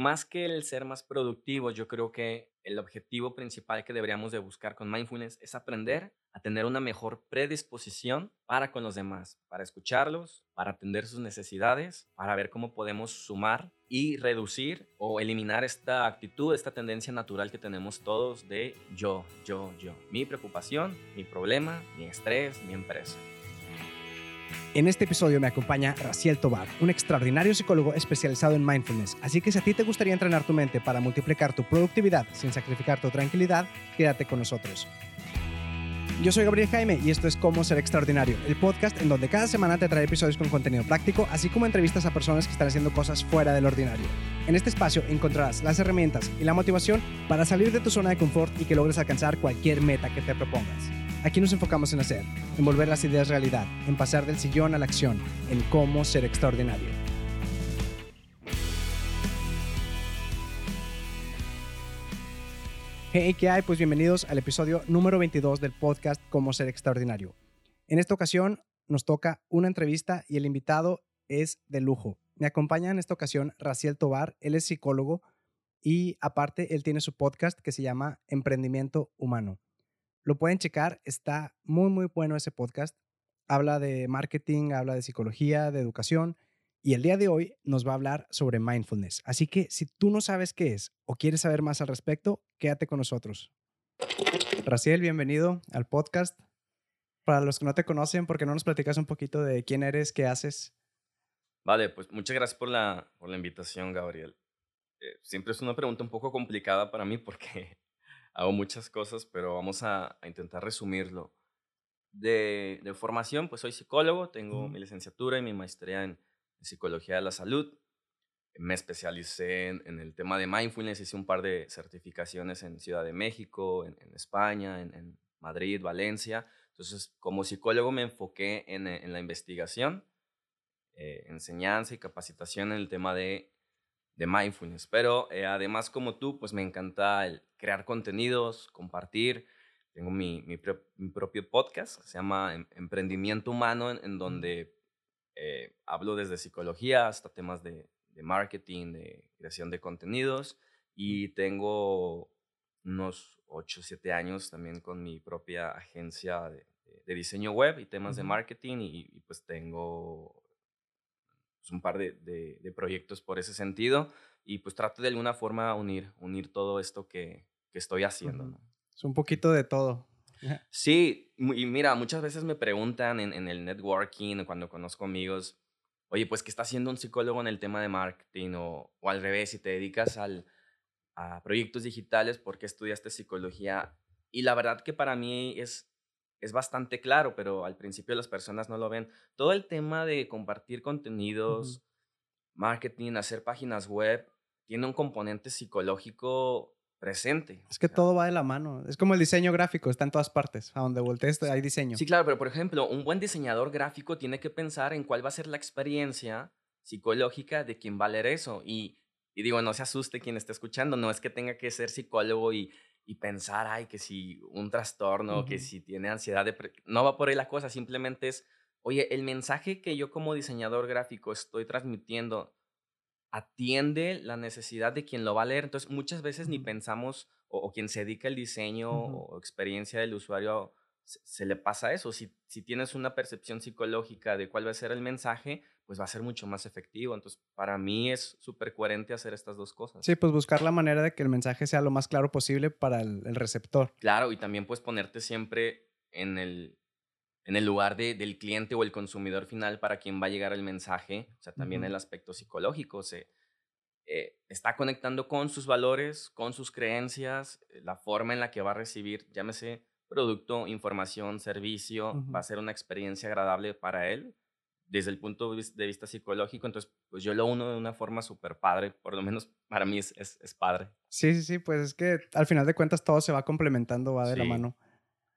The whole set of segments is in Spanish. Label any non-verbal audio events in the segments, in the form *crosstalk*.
Más que el ser más productivo, yo creo que el objetivo principal que deberíamos de buscar con mindfulness es aprender a tener una mejor predisposición para con los demás, para escucharlos, para atender sus necesidades, para ver cómo podemos sumar y reducir o eliminar esta actitud, esta tendencia natural que tenemos todos de yo, yo, yo. Mi preocupación, mi problema, mi estrés, mi empresa. En este episodio me acompaña Raciel Tobar, un extraordinario psicólogo especializado en mindfulness. Así que si a ti te gustaría entrenar tu mente para multiplicar tu productividad sin sacrificar tu tranquilidad, quédate con nosotros. Yo soy Gabriel Jaime y esto es Cómo Ser Extraordinario, el podcast en donde cada semana te trae episodios con contenido práctico, así como entrevistas a personas que están haciendo cosas fuera del ordinario. En este espacio encontrarás las herramientas y la motivación para salir de tu zona de confort y que logres alcanzar cualquier meta que te propongas. Aquí nos enfocamos en hacer, en volver las ideas realidad, en pasar del sillón a la acción, en cómo ser extraordinario. Hey, ¿qué hay? Pues bienvenidos al episodio número 22 del podcast Cómo ser extraordinario. En esta ocasión nos toca una entrevista y el invitado es de lujo. Me acompaña en esta ocasión Raciel Tobar, él es psicólogo y aparte él tiene su podcast que se llama Emprendimiento Humano. Lo pueden checar, está muy, muy bueno ese podcast. Habla de marketing, habla de psicología, de educación. Y el día de hoy nos va a hablar sobre mindfulness. Así que si tú no sabes qué es o quieres saber más al respecto, quédate con nosotros. Raciel, bienvenido al podcast. Para los que no te conocen, ¿por qué no nos platicas un poquito de quién eres, qué haces? Vale, pues muchas gracias por la, por la invitación, Gabriel. Eh, siempre es una pregunta un poco complicada para mí porque hago muchas cosas, pero vamos a, intentar resumirlo. De, formación, pues soy psicólogo, tengo mi licenciatura y mi maestría en, psicología de la salud. Me especialicé en, el tema de mindfulness, hice un par de certificaciones en Ciudad de México, en, España, en, Madrid, Valencia. Entonces, como psicólogo me enfoqué en, la investigación, eh, enseñanza y capacitación en el tema de de mindfulness. Pero eh, además, como tú, pues me encanta el crear contenidos, compartir. Tengo mi, mi, propio podcast que se llama em, Emprendimiento Humano, en, donde eh, hablo desde psicología hasta temas de, de, marketing, de creación de contenidos. Y tengo unos 8 o 7 años también con mi propia agencia de, de diseño web y temas de marketing. Y, y, pues tengo pues, un par de, de, proyectos por ese sentido y pues trato de alguna forma unir, unir todo esto que, que estoy haciendo. Es un poquito de todo. *laughs* Sí, y mira, muchas veces me preguntan en, en el networking, cuando conozco amigos, oye, pues, ¿qué está haciendo un psicólogo en el tema de marketing? O, o al revés, si te dedicas al, a proyectos digitales, ¿por qué estudiaste psicología? Y la verdad que para mí es es bastante claro, pero al principio las personas no lo ven. Todo el tema de compartir contenidos, marketing, hacer páginas web, tiene un componente psicológico presente. Es que todo va de la mano. Es como el diseño gráfico, está en todas partes. A donde voltees hay diseño. Sí, claro, pero por ejemplo, un buen diseñador gráfico tiene que pensar en cuál va a ser la experiencia psicológica de quien va a leer eso. Y, y digo, no se asuste quien esté escuchando, no es que tenga que ser psicólogo y y pensar, ay, que si un trastorno, que si tiene ansiedad, no va por ahí la cosa, simplemente es, oye, el mensaje que yo como diseñador gráfico estoy transmitiendo atiende la necesidad de quien lo va a leer. Entonces, muchas veces ni pensamos, o, quien se dedica al diseño o experiencia del usuario, se, le pasa eso. Si, si tienes una percepción psicológica de cuál va a ser el mensaje, pues va a ser mucho más efectivo. Entonces, para mí es súper coherente hacer estas dos cosas. Sí, pues buscar la manera de que el mensaje sea lo más claro posible para el, receptor. Claro, y también pues ponerte siempre en el, en el lugar de, del cliente o el consumidor final para quien va a llegar el mensaje. O sea, también el aspecto psicológico. Se, eh, está conectando con sus valores, con sus creencias, eh, la forma en la que va a recibir, llámese producto, información, servicio, va a ser una experiencia agradable para él desde el punto de vista psicológico. Entonces, pues yo lo uno de una forma súper padre, por lo menos para mí es, es, padre. Sí, sí, sí, pues es que al final de cuentas todo se va complementando, va de la mano.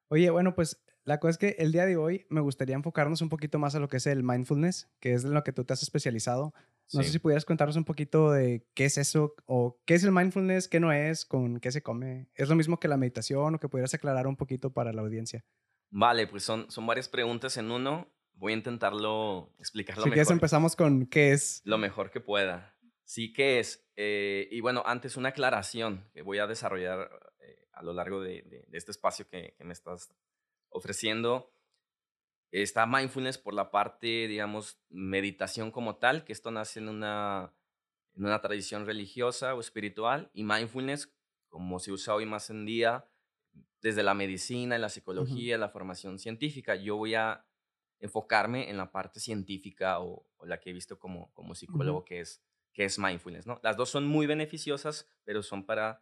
Oye, bueno, pues la cosa es que el día de hoy me gustaría enfocarnos un poquito más a lo que es el mindfulness, que es en lo que tú te has especializado. No sé si pudieras contarnos un poquito de qué es eso o qué es el mindfulness, qué no es, con qué se come. ¿Es lo mismo que la meditación o que pudieras aclarar un poquito para la audiencia? Vale, pues son, son varias preguntas en uno. Voy a intentarlo explicarlo si mejor. Si empezamos con qué es. Lo mejor que pueda. Sí que es. Eh, y bueno, antes una aclaración que voy a desarrollar eh, a lo largo de, este espacio que, me estás ofreciendo. Está mindfulness por la parte, digamos, meditación como tal, que esto nace en una, en una tradición religiosa o espiritual, y mindfulness, como se usa hoy más en día, desde la medicina, la psicología, la formación científica. Yo voy a enfocarme en la parte científica o, la que he visto como, como psicólogo, que, es, que es mindfulness. ¿no? Las dos son muy beneficiosas, pero son para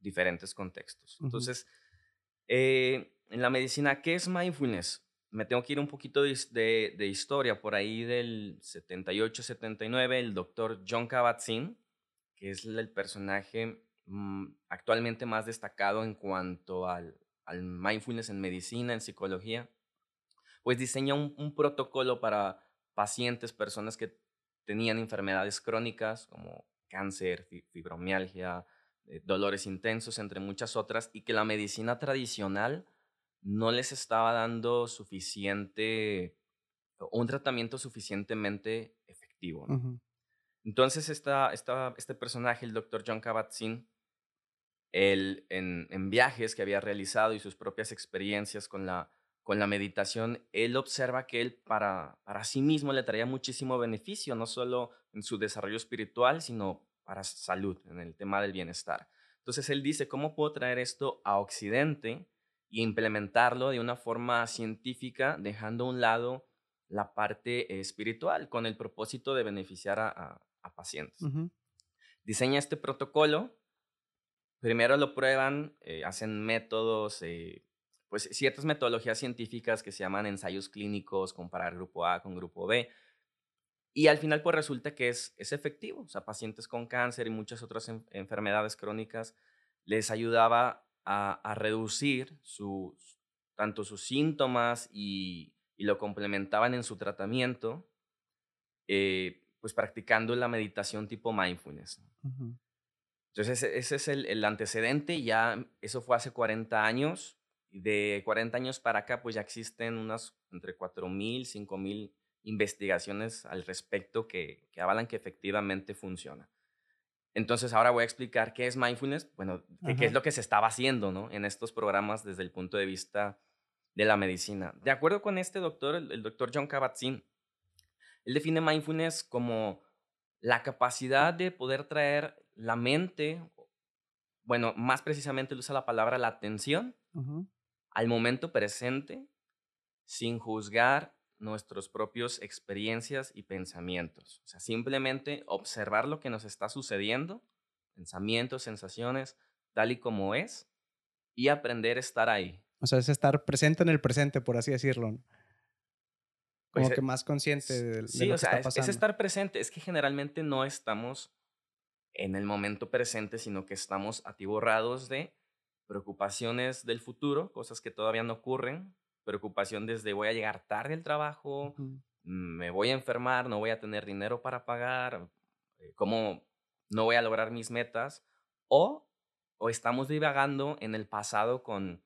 diferentes contextos. Entonces, eh, en la medicina, ¿qué es mindfulness? Me tengo que ir un poquito de, de, historia. Por ahí del 78-79, el doctor John Kabat-Zinn, que es el personaje mm, actualmente más destacado en cuanto al, al mindfulness en medicina, en psicología, pues diseña un, protocolo para pacientes, personas que tenían enfermedades crónicas como cáncer, fibromialgia, eh, dolores intensos, entre muchas otras, y que la medicina tradicional no les estaba dando suficiente, un tratamiento suficientemente efectivo. Entonces, esta, este personaje, el doctor John Kabat-Zinn, él, en, en, viajes que había realizado y sus propias experiencias con la con la meditación, él observa que él para, para sí mismo le traía muchísimo beneficio, no solo en su desarrollo espiritual, sino para salud, en el tema del bienestar. Entonces él dice, ¿cómo puedo traer esto a Occidente y implementarlo de una forma científica, dejando a un lado la parte espiritual con el propósito de beneficiar a, pacientes? Diseña este protocolo, primero lo prueban, eh, hacen métodos, eh, pues ciertas metodologías científicas que se llaman ensayos clínicos, comparar grupo A con grupo B. Y al final pues resulta que es, es efectivo. O sea, pacientes con cáncer y muchas otras enfermedades crónicas les ayudaba a, reducir sus, tanto sus síntomas y, lo complementaban en su tratamiento, eh, pues practicando la meditación tipo mindfulness. Entonces ese, es el, el, antecedente, ya eso fue hace 40 años, de 40 años para acá, pues ya existen unas entre 4.000, 5.000 investigaciones al respecto que, que, avalan que efectivamente funciona. Entonces, ahora voy a explicar qué es mindfulness, bueno, qué, es lo que se estaba haciendo ¿no? en estos programas desde el punto de vista de la medicina. De acuerdo con este doctor, el, doctor John Kabat-Zinn, él define mindfulness como la capacidad de poder traer la mente, bueno, más precisamente él usa la palabra la atención, al momento presente sin juzgar nuestras propias experiencias y pensamientos. O sea, simplemente observar lo que nos está sucediendo, pensamientos, sensaciones, tal y como es, y aprender a estar ahí. O sea, es estar presente en el presente, por así decirlo. Como pues, que más consciente de, lo que está pasando. Es, es estar presente. Es que generalmente no estamos en el momento presente, sino que estamos atiborrados de preocupaciones del futuro, cosas que todavía no ocurren, preocupación desde voy a llegar tarde al trabajo, me voy a enfermar, no voy a tener dinero para pagar, eh, cómo no voy a lograr mis metas, o, o estamos divagando en el pasado con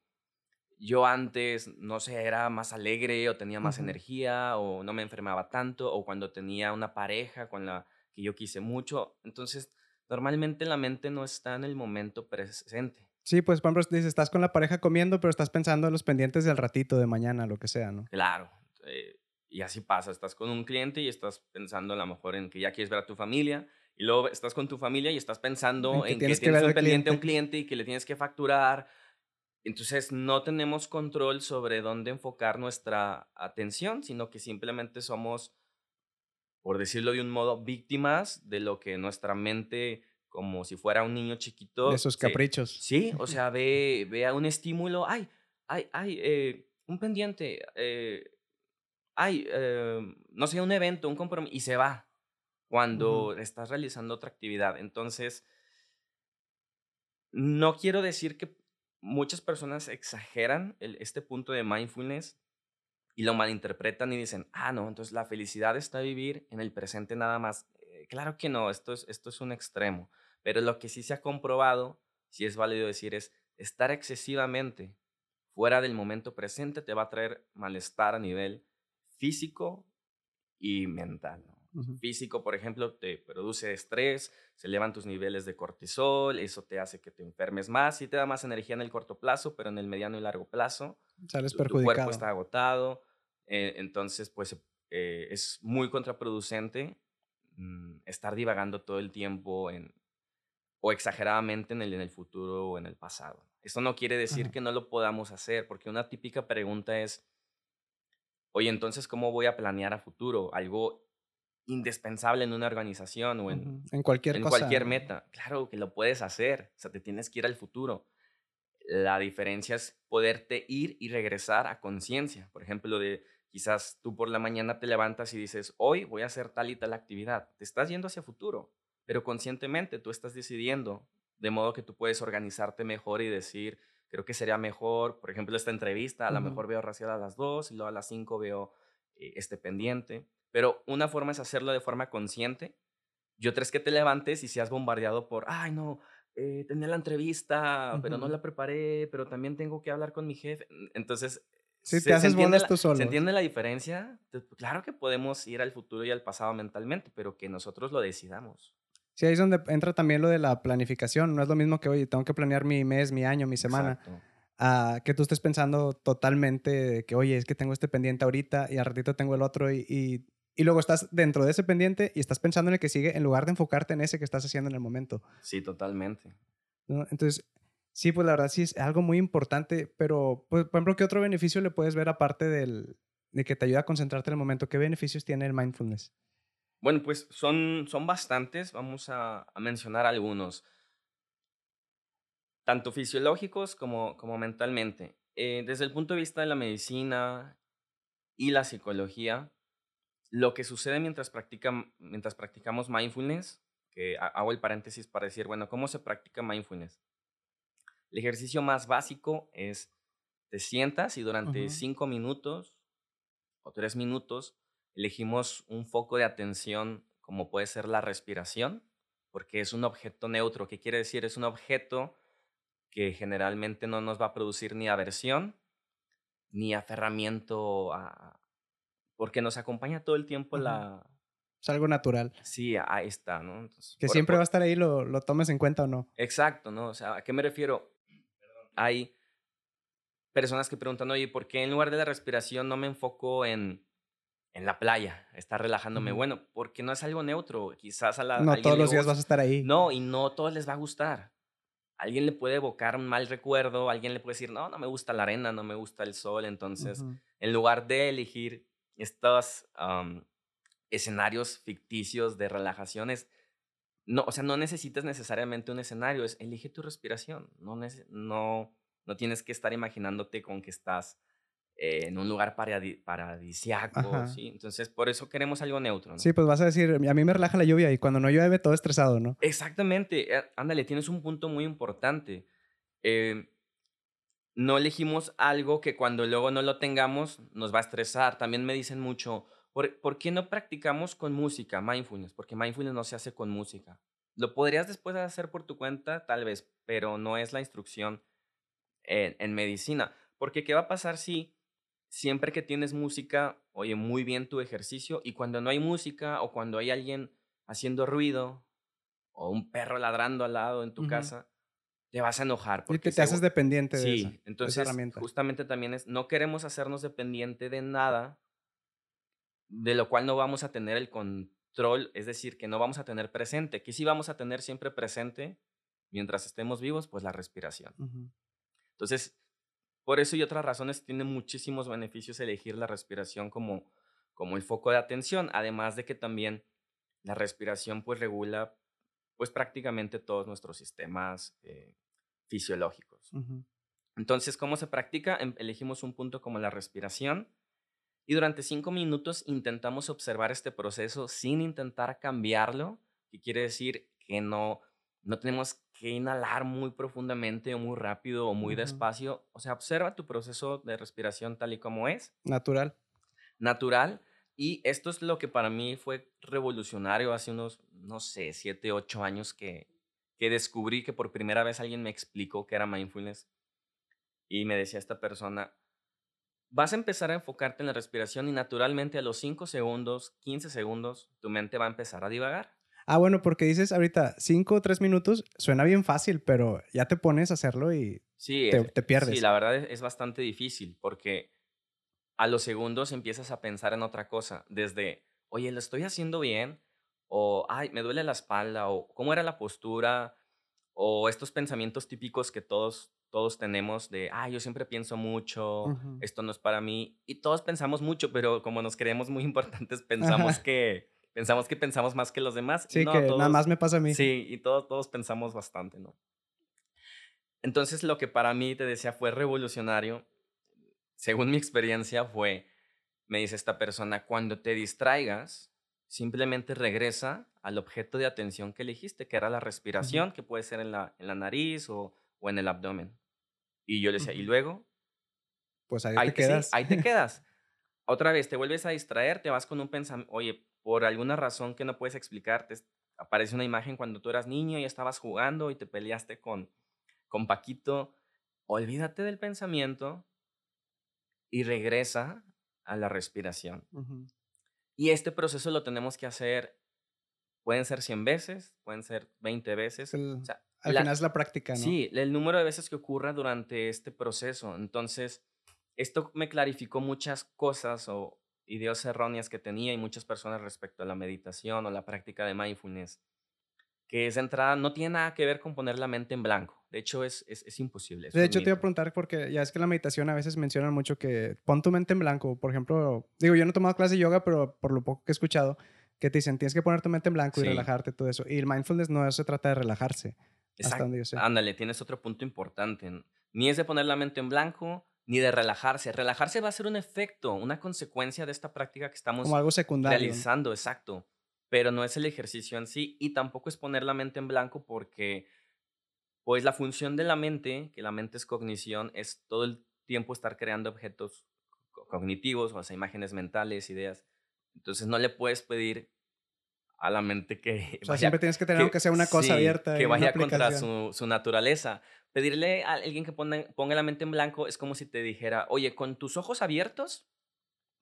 yo antes, no sé, era más alegre o tenía más energía o no me enfermaba tanto o cuando tenía una pareja con la que yo quise mucho. Entonces, normalmente la mente no está en el momento presente. Sí, pues, por ejemplo, dices, estás con la pareja comiendo, pero estás pensando en los pendientes del ratito, de mañana, lo que sea, ¿no? Claro. Eh, y así pasa. Estás con un cliente y estás pensando a lo mejor en que ya quieres ver a tu familia. Y luego estás con tu familia y estás pensando en que, tienes, que, un pendiente a un cliente y que le tienes que facturar. Entonces no tenemos control sobre dónde enfocar nuestra atención, sino que simplemente somos, por decirlo de un modo, víctimas de lo que nuestra mente como si fuera un niño chiquito. De esos caprichos. Sí, o *laughs* sea, ve, ve a un estímulo, ay, ay, ay, eh, un pendiente, eh, ay, em, no sé, un evento, un compromiso, y se va cuando estás realizando otra actividad. Entonces, no quiero decir que muchas personas exageran este punto de mindfulness y lo malinterpretan y dicen, ah, no, entonces la felicidad está vivir en el presente nada más. Eh, claro que no, esto es, esto es un extremo. Pero lo que sí se ha comprobado, si es válido decir, es estar excesivamente fuera del momento presente te va a traer malestar a nivel físico y mental. físico, por ejemplo, te produce estrés, se elevan tus niveles de cortisol, eso te hace que te enfermes más y te da más energía en el corto plazo, pero en el mediano y largo plazo Sales tu, perjudicado. tu cuerpo está agotado. eh, entonces, pues eh, es muy contraproducente mm, estar divagando todo el tiempo en, o exageradamente en el, en el futuro o en el pasado. Esto no quiere decir Ajá. que no lo podamos hacer, porque una típica pregunta es, oye, entonces, ¿cómo voy a planear a futuro? Algo indispensable en una organización o en. En cualquier en cosa. cualquier meta. Claro que lo puedes hacer, o sea, te tienes que ir al futuro. La diferencia es poderte ir y regresar a conciencia. Por ejemplo, de quizás tú por la mañana te levantas y dices, hoy voy a hacer tal y tal actividad. Te estás yendo hacia futuro, pero conscientemente tú estás decidiendo, de modo que tú puedes organizarte mejor y decir, creo que sería mejor, por ejemplo, esta entrevista, a lo mejor veo racial a las 2 y luego a las 5 veo eh, este pendiente. Pero una forma es hacerlo de forma consciente y otra es que te levantes y seas bombardeado por, ay, no, eh, tenía la entrevista, pero no la preparé, pero también tengo que hablar con mi jefe. Entonces, Sí, se, te se haces bolas la, tú ¿se solo. entiende la diferencia? Claro que podemos ir al futuro y al pasado mentalmente, pero que nosotros lo decidamos. Sí, ahí es donde entra también lo de la planificación. No es lo mismo que, oye, tengo que planear mi mes, mi año, mi semana, Exacto. a que tú estés pensando totalmente de que, oye, es que tengo este pendiente ahorita y al ratito tengo el otro y, y, y luego estás dentro de ese pendiente y estás pensando en el que sigue en lugar de enfocarte en ese que estás haciendo en el momento. Sí, totalmente. ¿no? Entonces, sí, pues la verdad sí es algo muy importante, pero, pues, por ejemplo, ¿qué otro beneficio le puedes ver aparte del, de que te ayuda a concentrarte en el momento? ¿Qué beneficios tiene el mindfulness? Bueno, pues son, son bastantes, vamos a, a mencionar algunos, tanto fisiológicos como, como mentalmente. Eh, desde el punto de vista de la medicina y la psicología, lo que sucede mientras, practican, mientras practicamos mindfulness, que ha- hago el paréntesis para decir, bueno, ¿cómo se practica mindfulness? El ejercicio más básico es, te sientas y durante cinco minutos o tres minutos elegimos un foco de atención como puede ser la respiración, porque es un objeto neutro. ¿Qué quiere decir? Es un objeto que generalmente no nos va a producir ni aversión ni aferramiento a... porque nos acompaña todo el tiempo la... Es algo natural. Sí, ahí está, ¿no? Entonces, Que por- siempre por- va a estar ahí, lo, lo tomes en cuenta o no. Exacto, ¿no? O sea, ¿a qué me refiero? Hay personas que preguntan, oye, ¿por qué en lugar de la respiración no me enfoco en, en la playa, estar relajándome? Bueno, porque no es algo neutro. Quizás a la, No todos los días vas a estar ahí. No, y no a todos les va a gustar. A alguien le puede evocar un mal recuerdo, a alguien le puede decir, no, no me gusta la arena, no me gusta el sol. Entonces, en lugar de elegir estos escenarios ficticios de relajaciones, no, o sea, no necesitas necesariamente un escenario, es elige tu respiración. No, no, no tienes que estar imaginándote con que estás eh, en un lugar paradi- paradisiaco, Ajá. ¿sí? Entonces, por eso queremos algo neutro, ¿no? Sí, pues vas a decir, a mí me relaja la lluvia y cuando no llueve todo estresado, ¿no? Exactamente, eh, ándale, tienes un punto muy importante. Eh, no elegimos algo que cuando luego no lo tengamos nos va a estresar. También me dicen mucho, ¿por, por qué no practicamos con música, mindfulness? Porque mindfulness no se hace con música. Lo podrías después hacer por tu cuenta, tal vez, pero no es la instrucción en, en medicina. Porque ¿qué va a pasar si siempre que tienes música, oye muy bien tu ejercicio y cuando no hay música o cuando hay alguien haciendo ruido o un perro ladrando al lado en tu casa, te vas a enojar. Y Porque te, te haces dependiente de, Sí, esa, de esa entonces herramienta. justamente también es, no queremos hacernos dependiente de nada, de lo cual no vamos a tener el control, es decir, que no vamos a tener presente, que sí vamos a tener siempre presente mientras estemos vivos, pues la respiración. Entonces, por eso y otras razones tiene muchísimos beneficios elegir la respiración como, como el foco de atención, además de que también la respiración pues regula pues prácticamente todos nuestros sistemas eh, fisiológicos. Entonces, ¿cómo se practica? Em- Elegimos un punto como la respiración y durante cinco minutos intentamos observar este proceso sin intentar cambiarlo, que quiere decir que no, no tenemos que inhalar muy profundamente o muy rápido o muy despacio. O sea, observa tu proceso de respiración tal y como es Natural. natural. Y esto es lo que para mí fue revolucionario hace unos, no sé, siete, ocho años que, que descubrí que por primera vez alguien me explicó que era mindfulness. Y me decía esta persona, vas a empezar a enfocarte en la respiración y naturalmente a los 5 segundos, 15 segundos, tu mente va a empezar a divagar. Ah, bueno, porque dices ahorita 5 o 3 minutos, suena bien fácil, pero ya te pones a hacerlo y sí, te, te, pierdes. Sí, la verdad es, es bastante difícil porque a los segundos empiezas a pensar en otra cosa, desde, oye, ¿lo estoy haciendo bien? O, ay, me duele la espalda, o cómo era la postura, o estos pensamientos típicos que todos todos tenemos de, ah, yo siempre pienso mucho, esto no es para mí. Y todos pensamos mucho, pero como nos creemos muy importantes, pensamos que pensamos que pensamos más que los demás. Sí, que nada más me pasa a mí. Sí, y todos, todos pensamos bastante, ¿no? Entonces, lo que para mí, te decía, fue revolucionario, según mi experiencia, fue, me dice esta persona, cuando te distraigas, simplemente regresa al objeto de atención que elegiste, que era la respiración, que puede ser en la, en la nariz o, o en el abdomen. Y yo le decía, ¿y luego? Pues ahí, te quedas. ahí te *laughs* quedas. Otra vez, te vuelves a distraer, te vas con un pensamiento, oye, por alguna razón que no puedes explicarte, aparece una imagen cuando tú eras niño y estabas jugando y te peleaste con, con Paquito. Olvídate del pensamiento y regresa a la respiración. Y este proceso lo tenemos que hacer, pueden ser 100 veces, pueden ser 20 veces. o sea, al final es la práctica, ¿no? Sí, el número de veces que ocurra durante este proceso. Entonces, esto me clarificó muchas cosas o ideas erróneas que tenía y muchas personas respecto a la meditación o la práctica de mindfulness, que es entrada, no tiene nada que ver con poner la mente en blanco. De hecho, es, es, imposible. de hecho, te iba a preguntar porque ya es que la meditación a veces mencionan mucho que pon tu mente en blanco. Por ejemplo, digo, yo no he tomado clase de yoga, pero por lo poco que he escuchado, que te dicen, tienes que poner tu mente en blanco y relajarte, todo eso. Y el mindfulness no se trata de relajarse. Ándale, tienes otro punto importante. Ni es de poner la mente en blanco, ni de relajarse. Relajarse va a ser un efecto, una consecuencia de esta práctica que estamos Como algo secundario, realizando, exacto. Pero no es el ejercicio en sí y tampoco es poner la mente en blanco porque, pues la función de la mente, que la mente es cognición, es todo el tiempo estar creando objetos cognitivos, o sea, imágenes mentales, ideas. Entonces no le puedes pedir a la mente que... O sea, siempre tienes que tener que, sea una cosa abierta. Que vaya contra su, su, naturaleza. Pedirle a alguien que ponga, ponga la mente en blanco es como si te dijera, oye, con tus ojos abiertos,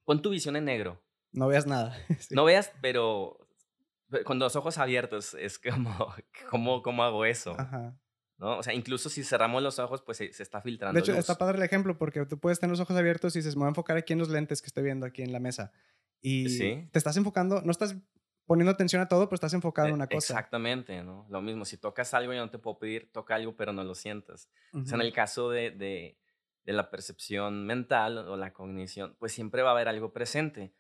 pon tu visión en negro. No veas nada. *laughs* No veas, pero con los ojos abiertos es como, *laughs* ¿cómo, cómo hago eso? Ajá. ¿No? O sea, incluso si cerramos los ojos, pues se, está filtrando. De hecho, está padre el ejemplo porque tú puedes tener los ojos abiertos y dices, me voy a enfocar aquí en los lentes que estoy viendo aquí en la mesa. Y ¿Sí? te estás enfocando, no estás poniendo atención a todo, pero estás enfocado en e una cosa. Exactamente, ¿no? Lo mismo, si tocas algo, yo no te puedo pedir, toca algo, pero no lo sientas. O sea, en el caso de, de, de, la percepción mental o la cognición, pues siempre va a haber algo presente.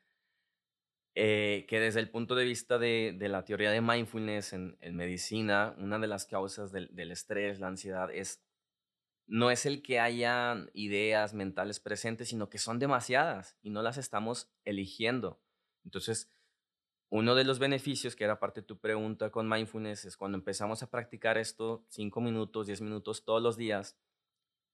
Eh, que desde el punto de vista de, de la teoría de mindfulness en, en, medicina, una de las causas del, del estrés, la ansiedad, es no es el que hayan ideas mentales presentes, sino que son demasiadas y no las estamos eligiendo. Entonces, uno de los beneficios, que era parte de tu pregunta con mindfulness, es cuando empezamos a practicar esto 5 minutos, 10 minutos todos los días,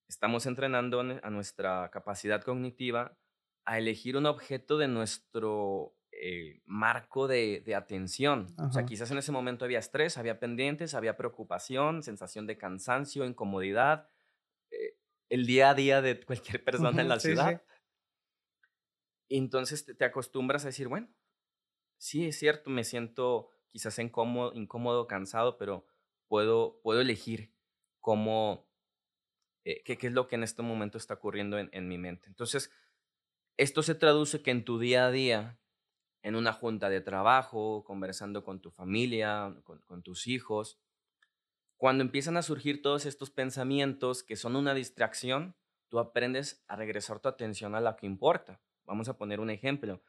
estamos entrenando a nuestra capacidad cognitiva a elegir un objeto de nuestro eh, marco de, atención. O sea, quizás en ese momento había estrés, había pendientes, había preocupación, sensación de cansancio, incomodidad, eh, el día a día de cualquier *laughs* persona en la ciudad. entonces te acostumbras a decir, bueno, sí, es cierto, me siento quizás incómodo, incómodo cansado, pero puedo, puedo elegir cómo, eh, qué, es lo que en este momento está ocurriendo en, mi mente. Entonces, esto se traduce que en tu día a día, en una junta de trabajo, conversando con tu familia, con tus hijos, cuando empiezan a surgir todos estos pensamientos que son una distracción, tú aprendes a regresar tu atención a lo que importa. Vamos a poner un ejemplo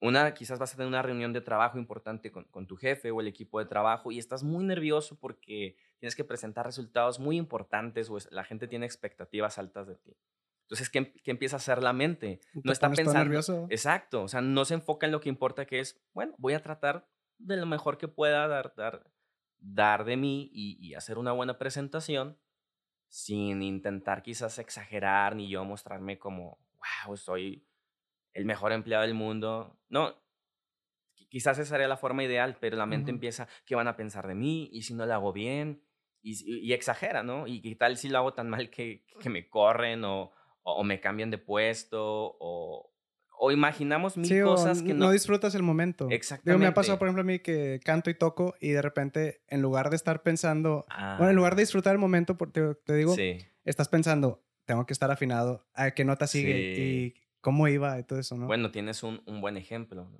una, quizás vas a tener una reunión de trabajo importante con, tu jefe o el equipo de trabajo y estás muy nervioso porque tienes que presentar resultados muy importantes o la gente tiene expectativas altas de ti. Entonces, ¿qué, qué empieza a hacer la mente? No está pensando. Nervioso? Exacto, o sea, no se enfoca en lo que importa, que es, bueno, voy a tratar de lo mejor que pueda dar, dar, dar de mí y, y hacer una buena presentación sin intentar quizás exagerar ni yo mostrarme como, wow, soy el mejor empleado del mundo. No, quizás esa sería la forma ideal, pero la mente empieza, ¿qué van a pensar de mí? ¿Y si no lo hago bien? Y, y, exagera, ¿no? ¿Y qué tal si lo hago tan mal que, que me corren o, o, me cambian de puesto, o, o imaginamos mil cosas que no... no disfrutas el momento. Exactamente. me ha pasado, por ejemplo, a mí que canto y toco y de repente, en lugar de estar pensando, bueno, en lugar de ah. disfrutar el momento, te, te digo, estás pensando, tengo que estar afinado, a qué nota sigue y cómo iba todo eso, ¿no? Bueno, tienes un, un buen ejemplo.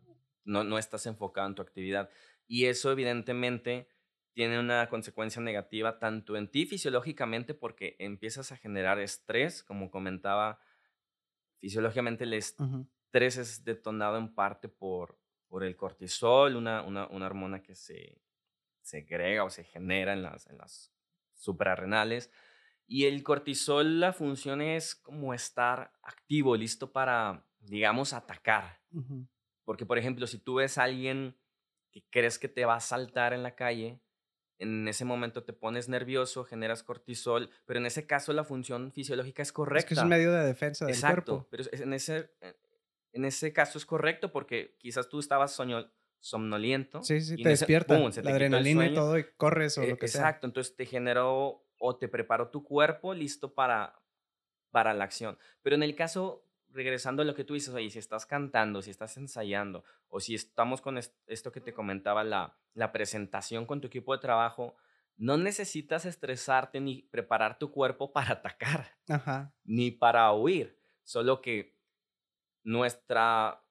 No, no estás enfocado en tu actividad. Y eso, evidentemente, tiene una consecuencia negativa tanto en ti fisiológicamente porque empiezas a generar estrés, como comentaba, fisiológicamente el estrés es detonado en parte por, por el cortisol, una, una, una hormona que se segrega o se genera en las, en las suprarrenales. Y el cortisol, la función es como estar activo, listo para, digamos, atacar. Porque, por ejemplo, si tú ves a alguien que crees que te va a saltar en la calle, en ese momento te pones nervioso, generas cortisol, pero en ese caso la función fisiológica es correcta. Es que es un medio de defensa del Exacto, pero en ese, eh, en ese caso es correcto porque quizás tú estabas somnoliento. Sí, sí, te despierta la adrenalina y todo y corres o lo que sea. Exacto, entonces te generó o te preparó tu cuerpo listo para, para la acción. Pero en el caso regresando a lo que tú dices, oye, si estás cantando, si estás ensayando, o si estamos con esto que te comentaba, la, la presentación con tu equipo de trabajo, no necesitas estresarte ni preparar tu cuerpo para atacar, ni para huir, solo que nuestra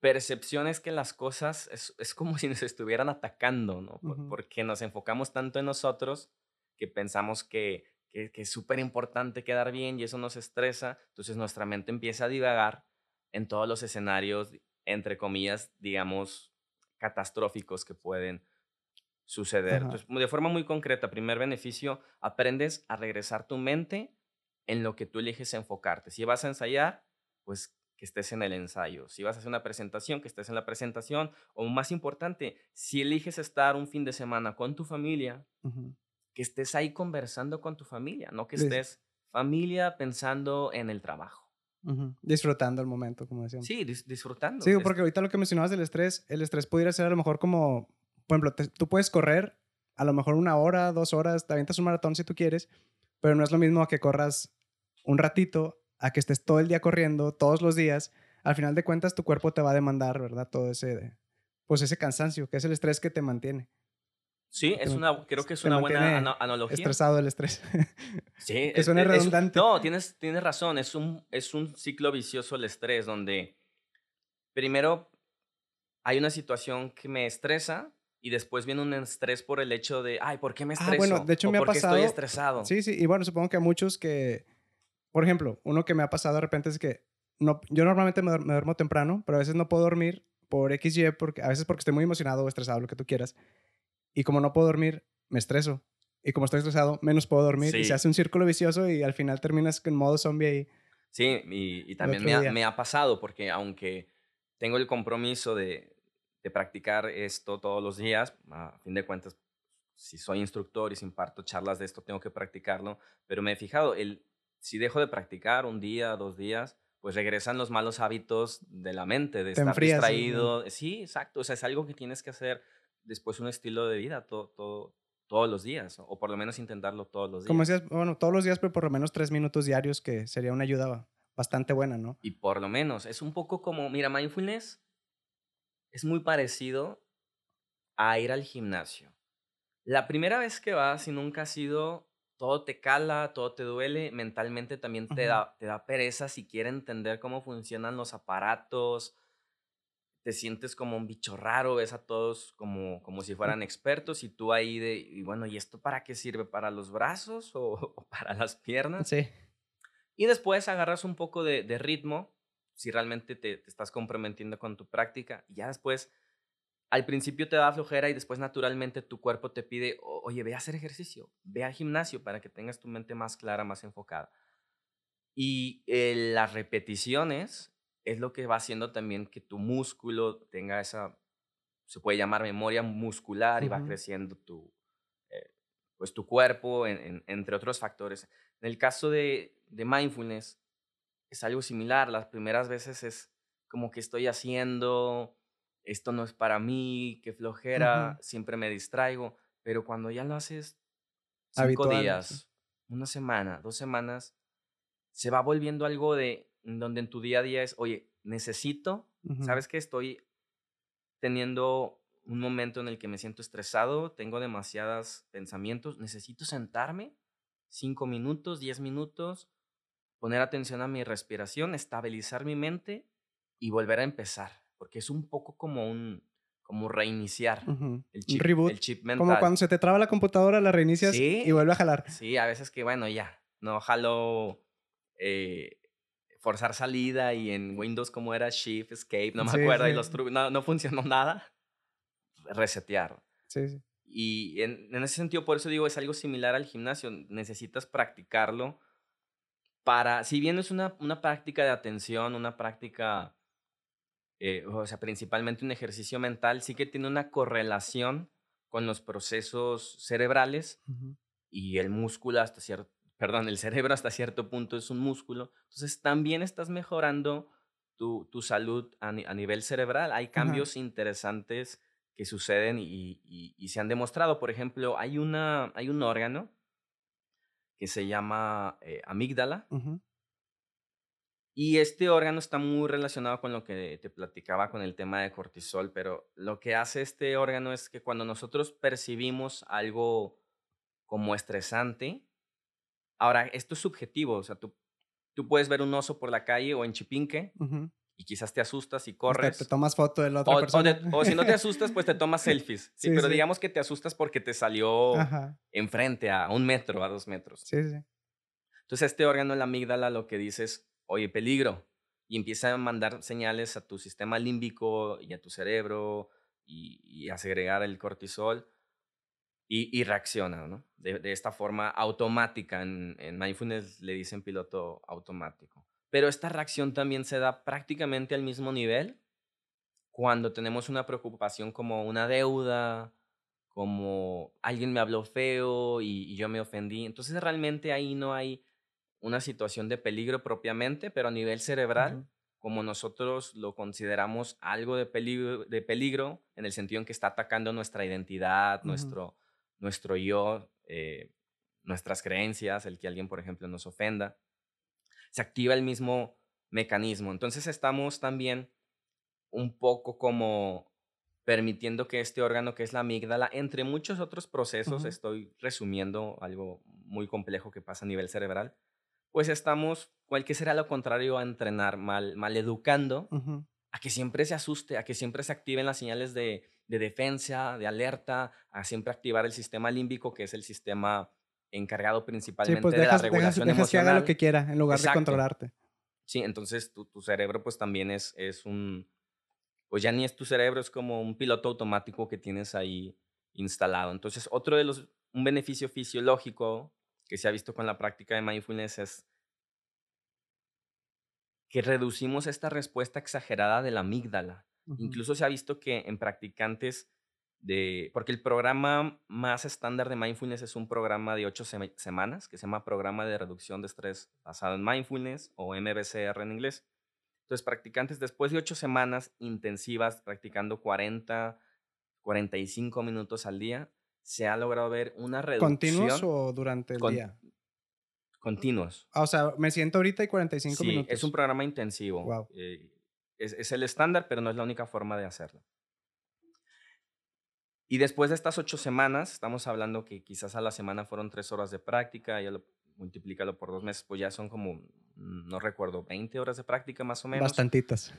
percepción es que las cosas es, es como *laughs* si nos estuvieran atacando, ¿no? Porque nos enfocamos tanto en nosotros que pensamos que que, es súper importante quedar bien y eso nos estresa, entonces nuestra mente empieza a divagar en todos los escenarios, entre comillas, digamos, catastróficos que pueden suceder. Entonces, de forma muy concreta, primer beneficio, aprendes a regresar tu mente en lo que tú eliges enfocarte. Si vas a ensayar, pues que estés en el ensayo. Si vas a hacer una presentación, que estés en la presentación. O más importante, si eliges estar un fin de semana con tu familia, que estés ahí conversando con tu familia, no que estés familia pensando en el trabajo. Disfrutando el momento, como decíamos. Sí, disfrutando. Sí, porque ahorita lo que mencionabas del estrés, el estrés pudiera ser a lo mejor como, por ejemplo, tú puedes correr a lo mejor una hora, dos horas, te avientas un maratón si tú quieres, pero no es lo mismo a que corras un ratito, a que estés todo el día corriendo, todos los días. Al final de cuentas, tu cuerpo te va a demandar, ¿verdad? Todo ese, pues ese cansancio, que es el estrés que te mantiene. Sí, es una, creo que es una buena analogía. Estresado el estrés. *laughs* Sí, que suena redundante. no, tienes, tienes razón. Es un, es un ciclo vicioso el estrés, donde primero hay una situación que me estresa y después viene un estrés por el hecho de, ay, ¿por qué me ah, estreso? bueno, de hecho me ha pasado. estoy estresado. Sí, sí, y bueno, supongo que a muchos que, por ejemplo, uno que me ha pasado de repente es que no, yo normalmente me, duermo temprano, pero a veces no puedo dormir por XY, porque, a veces porque estoy muy emocionado o estresado, lo que tú quieras. Y como no puedo dormir, me estreso. Y como estoy estresado, menos puedo dormir. Y se hace un círculo vicioso y al final terminas en modo zombie ahí. Sí, y, también me ha, me ha, pasado porque aunque tengo el compromiso de, de, practicar esto todos los días, a fin de cuentas, si soy instructor y si imparto charlas de esto, tengo que practicarlo, pero me he fijado, el, si dejo de practicar un día, dos días, pues regresan los malos hábitos de la mente, de estar distraído. Sí, exacto, o sea, es algo que tienes que hacer después un estilo de vida todo, todo, todos los días, o por lo menos intentarlo todos los días. Como decías, bueno, todos los días, pero por lo menos tres minutos diarios, que sería una ayuda bastante buena, ¿no? Y por lo menos, es un poco como, mira, mindfulness es muy parecido a ir al gimnasio. La primera vez que vas y nunca has ido, todo te cala, todo te duele, mentalmente también te, da, te da pereza si quieres entender cómo funcionan los aparatos, te sientes como un bicho raro, ves a todos como, como si fueran expertos y tú ahí de, y bueno, ¿y esto para qué sirve? ¿Para los brazos o, *laughs* para las piernas? Sí. Y después agarras un poco de, ritmo, si realmente te, te, estás comprometiendo con tu práctica, y ya después, al principio te da flojera y después naturalmente tu cuerpo te pide, oye, ve a hacer ejercicio, ve al gimnasio para que tengas tu mente más clara, más enfocada. Y eh, las repeticiones es lo que va haciendo también que tu músculo tenga esa, se puede llamar memoria muscular y va creciendo tu, eh, pues tu cuerpo, entre otros factores. En el caso de, de mindfulness, es algo similar. Las primeras veces es como que estoy haciendo, esto no es para mí, qué flojera, siempre me distraigo, pero cuando ya lo haces cinco días, una semana, dos semanas, se va volviendo algo de donde en tu día a día es, oye, necesito, ¿sabes que Estoy teniendo un momento en el que me siento estresado, tengo demasiados pensamientos, necesito sentarme cinco minutos, diez minutos, poner atención a mi respiración, estabilizar mi mente y volver a empezar, porque es un poco como un como reiniciar el, chip, reboot. Como cuando se te traba la computadora, la reinicias y vuelve a jalar. Sí, a veces que bueno, ya, no jalo eh, forzar salida y en Windows como era Shift, Escape, no me acuerdo, y los no, no funcionó *laughs* nada, resetear. Sí, sí. Y en, en, ese sentido, por eso digo, es algo similar al gimnasio, necesitas practicarlo para, si bien es una, una práctica de atención, una práctica, eh, o sea, principalmente un ejercicio mental, sí que tiene una correlación con los procesos cerebrales y el músculo hasta cierto, perdón, el cerebro hasta cierto punto es un músculo. Entonces también estás mejorando tu, tu salud a, a, nivel cerebral. Hay cambios interesantes que suceden y, y, se han demostrado. Por ejemplo, hay, una, hay un órgano que se llama eh, amígdala. Y este órgano está muy relacionado con lo que te platicaba con el tema de cortisol, pero lo que hace este órgano es que cuando nosotros percibimos algo como estresante, ahora, esto es subjetivo, o sea, tú, tú puedes ver un oso por la calle o en Chipinque y quizás te asustas y corres. Te, tomas foto de la otra persona. O, si no te *laughs* asustas, pues te tomas selfies. Sí, pero digamos que te asustas porque te salió enfrente a un metro, a dos metros. Sí, sí. Entonces este órgano, la amígdala, lo que dice es, oye, peligro. Y empieza a mandar señales a tu sistema límbico y a tu cerebro y, a segregar el cortisol y, reacciona, ¿no? De, esta forma automática. En, en mindfulness le dicen piloto automático. Pero esta reacción también se da prácticamente al mismo nivel cuando tenemos una preocupación como una deuda, como alguien me habló feo y, yo me ofendí. Entonces realmente ahí no hay una situación de peligro propiamente, pero a nivel cerebral, como nosotros lo consideramos algo de peligro, de peligro, en el sentido en que está atacando nuestra identidad, nuestro, nuestro yo, eh, nuestras creencias, el que alguien, por ejemplo, nos ofenda se activa el mismo mecanismo. Entonces estamos también un poco como permitiendo que este órgano que es la amígdala, entre muchos otros procesos, estoy resumiendo algo muy complejo que pasa a nivel cerebral, pues estamos, cualquier será lo contrario a entrenar, mal, mal educando, a que siempre se asuste, a que siempre se activen las señales de, de defensa, de alerta, a siempre activar el sistema límbico, que es el sistema encargado principalmente pues de la regulación dejas, emocional. que haga lo que quiera en lugar de controlarte. Sí, entonces tu, tu, cerebro pues también es, es un, pues ya ni es tu cerebro, es como un piloto automático que tienes ahí instalado. Entonces otro de los, un beneficio fisiológico que se ha visto con la práctica de mindfulness es que reducimos esta respuesta exagerada de la amígdala. Incluso se ha visto que en practicantes porque el programa más estándar de mindfulness es un programa de ocho semanas que se llama Programa de Reducción de Estrés basado en Mindfulness o MBCR en inglés. Entonces, practicantes después de ocho semanas intensivas, practicando 40, 45 minutos al día, se ha logrado ver una reducción. ¿Continuos o durante el día? Continuos. Ah, o sea, me siento ahorita y 45 sí, minutos. Es un programa intensivo. Eh, es el estándar, pero no es la única forma de hacerlo. Y después de estas ocho semanas, estamos hablando que quizás a la semana fueron tres horas de práctica, ya lo multiplícalo por dos meses, pues ya son como, no recuerdo, 20 horas de práctica más o menos. Bastantitas.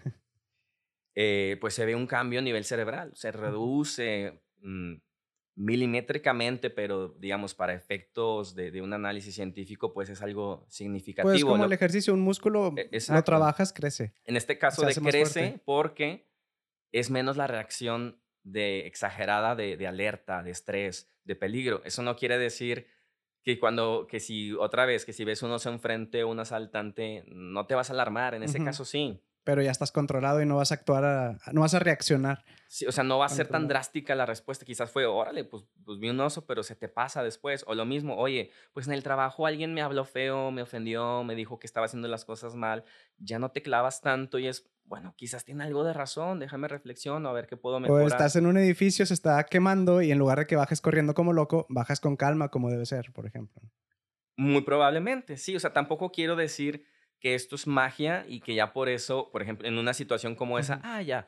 Eh, pues se ve un cambio a nivel cerebral, se reduce mm, milimétricamente, pero digamos para efectos de, de, un análisis científico, pues es algo significativo. Pues como el ejercicio, un músculo, e, lo trabajas, crece. En este caso de crece porque es menos la reacción de exagerada de, alerta, de estrés, de peligro. Eso no quiere decir que cuando, que si otra vez, que si ves uno se enfrente o un asaltante, no te vas a alarmar, en ese caso sí. Pero ya estás controlado y no vas a actuar, no vas a reaccionar. Sí, o sea, no va a ser tan drástica la respuesta. Quizás fue, órale, pues, pues vi un oso, pero se te pasa después. O lo mismo, oye, pues en el trabajo alguien me habló feo, me ofendió, me dijo que estaba haciendo las cosas mal. Ya no te clavas tanto y es, bueno, quizás tiene algo de razón, déjame reflexionar, a ver qué puedo mejorar. O estás en un edificio, se está quemando y en lugar de que bajes corriendo como loco, bajas con calma como debe ser, por ejemplo. Muy probablemente, sí. O sea, tampoco quiero decir que esto es magia y que ya por eso, por ejemplo, en una situación como esa, ah, ya,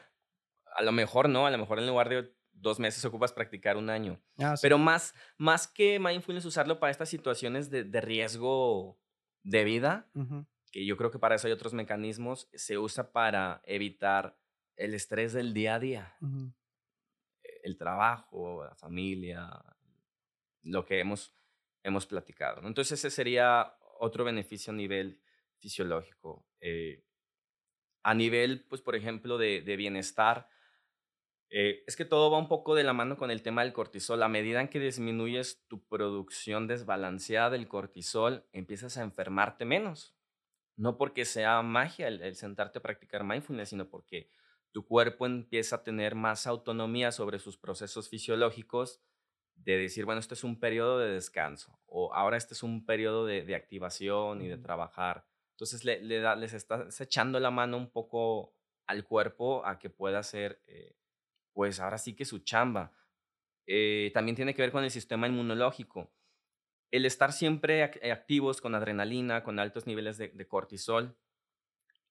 a lo mejor no, a lo mejor en lugar de dos meses ocupas practicar un año. Ah, Pero más, más que mindfulness, usarlo para estas situaciones de, de riesgo de vida, que yo creo que para eso hay otros mecanismos, se usa para evitar el estrés del día a día. El trabajo, la familia, lo que hemos, hemos platicado. Entonces ese sería otro beneficio a nivel fisiológico. Eh, a nivel, pues, por ejemplo, de, bienestar, eh, es que todo va un poco de la mano con el tema del cortisol. A medida en que disminuyes tu producción desbalanceada del cortisol, empiezas a enfermarte menos. No porque sea magia el, sentarte a practicar mindfulness, sino porque tu cuerpo empieza a tener más autonomía sobre sus procesos fisiológicos de decir, bueno, este es un periodo de descanso o ahora este es un periodo de, activación y de trabajar. Entonces le, les estás echando la mano un poco al cuerpo a que pueda hacer, eh, pues ahora sí que su chamba. Eh, también tiene que ver con el sistema inmunológico. El estar siempre activos con adrenalina, con altos niveles de, cortisol,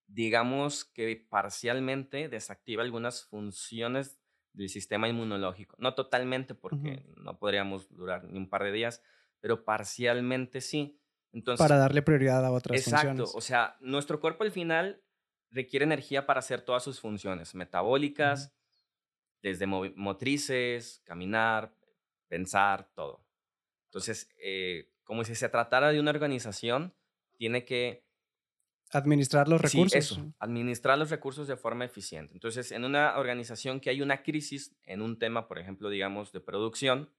digamos que parcialmente desactiva algunas funciones del sistema inmunológico. No totalmente, porque no podríamos durar ni un par de días, pero parcialmente sí. Entonces, para darle prioridad a otras exacto, o sea, nuestro cuerpo al final requiere energía para hacer todas sus funciones metabólicas, desde motrices, caminar, pensar, todo. Entonces, eh, como si se tratara de una organización, tiene que Administrar los recursos. Sí, eso, administrar los recursos de forma eficiente. Entonces, en una organización que hay una crisis en un tema, por ejemplo, digamos, de producción,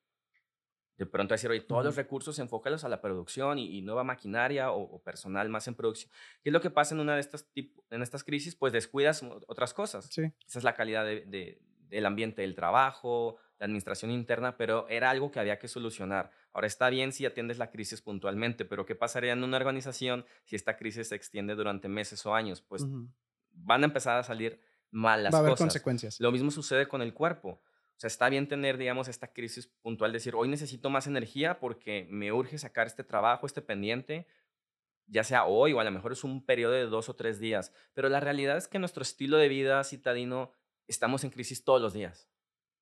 de pronto decir, oye, todos los recursos enfócalos a la producción y, nueva maquinaria o, personal más en producción. ¿Qué es lo que pasa en una de estas, en estas crisis? Pues descuidas otras cosas. Sí. Esa es la calidad de, del ambiente del trabajo, la administración interna, pero era algo que había que solucionar. Ahora está bien si atiendes la crisis puntualmente, pero ¿qué pasaría en una organización si esta crisis se extiende durante meses o años? Pues van a empezar a salir mal las Va a haber consecuencias. Lo mismo sucede con el cuerpo. Sea, está bien tener, digamos, esta crisis puntual, decir, hoy necesito más energía porque me urge sacar este trabajo, este pendiente, ya sea hoy o a lo mejor es un periodo de dos o tres días. Pero la realidad es que nuestro estilo de vida citadino estamos en crisis todos los días.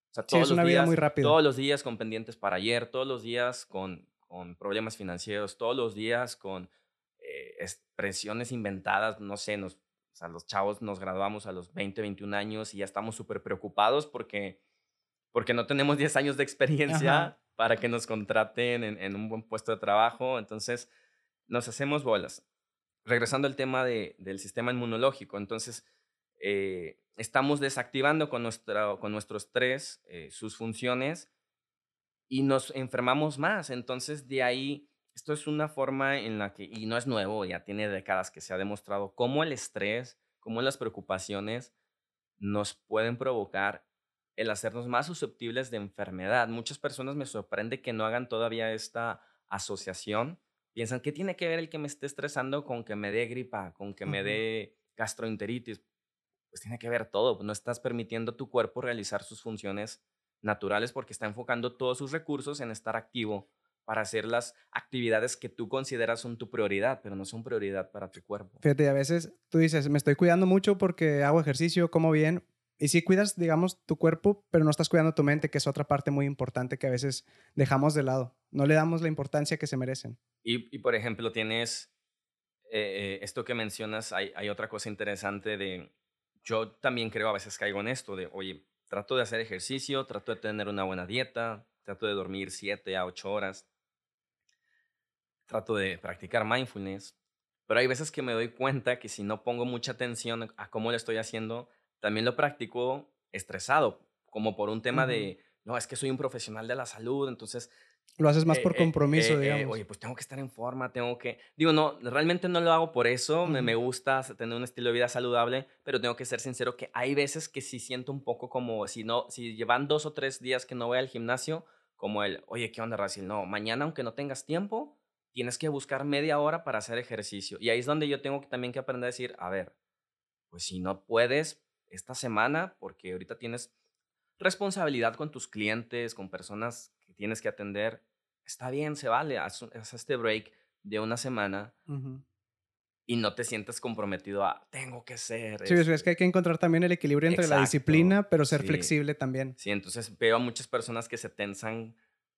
O sea, todos los días, muy rápida. Todos los días con pendientes para ayer, todos los días con, con problemas financieros, todos los días con eh, expresiones inventadas, no sé, nos, o sea, los chavos nos graduamos a los 20, 21 años y ya estamos súper preocupados porque, porque no tenemos 10 años de experiencia para que nos contraten en, en, un buen puesto de trabajo. Entonces, nos hacemos bolas. Regresando al tema de, del sistema inmunológico, entonces, eh, estamos desactivando con, nuestra, con nuestro estrés eh, sus funciones y nos enfermamos más. Entonces, de ahí, esto es una forma en la que, y no es nuevo, ya tiene décadas que se ha demostrado cómo el estrés, cómo las preocupaciones nos pueden provocar el hacernos más susceptibles de enfermedad. Muchas personas me sorprende que no hagan todavía esta asociación. Piensan, ¿qué tiene que ver el que me esté estresando con que me dé gripa, con que me dé gastroenteritis? pues tiene que ver todo. No estás permitiendo a tu cuerpo realizar sus funciones naturales porque está enfocando todos sus recursos en estar activo para hacer las actividades que tú consideras son tu prioridad, pero no son prioridad para tu cuerpo. Fíjate, a veces tú dices, me estoy cuidando mucho porque hago ejercicio, como bien, y sí cuidas, digamos, tu cuerpo, pero no estás cuidando tu mente, que es otra parte muy importante que a veces dejamos de lado. No le damos la importancia que se merecen. Y, por ejemplo, tienes eh, eh, esto que mencionas, hay, hay otra cosa interesante de yo también creo, a veces caigo en esto de, oye, trato de hacer ejercicio, trato de tener una buena dieta, trato de dormir 7 a 8 horas, trato de practicar mindfulness, pero hay veces que me doy cuenta que si no pongo mucha atención a cómo lo estoy haciendo, también lo practico estresado, como por un tema de, no, es que soy un profesional de la salud, entonces lo haces más por eh, eh, compromiso, eh, digamos. oye, pues tengo que estar en forma, tengo que... Digo, no, realmente no lo hago por eso, me, me, gusta tener un estilo de vida saludable, pero tengo que ser sincero que hay veces que sí siento un poco como, si no, si llevan dos o tres días que no voy al gimnasio, como el, oye, ¿qué onda, Racil? No, mañana aunque no tengas tiempo, tienes que buscar media hora para hacer ejercicio. Y ahí es donde yo tengo que, también que aprender a decir, a ver, pues si no puedes esta semana, porque ahorita tienes responsabilidad con tus clientes, con personas que tienes que atender, está bien, se vale, haz, este break, de una semana y no te sientes comprometido a tengo que ser. Sí, es que hay que encontrar también el equilibrio entre la disciplina, pero ser flexible también. Sí, entonces veo a muchas personas que se tensan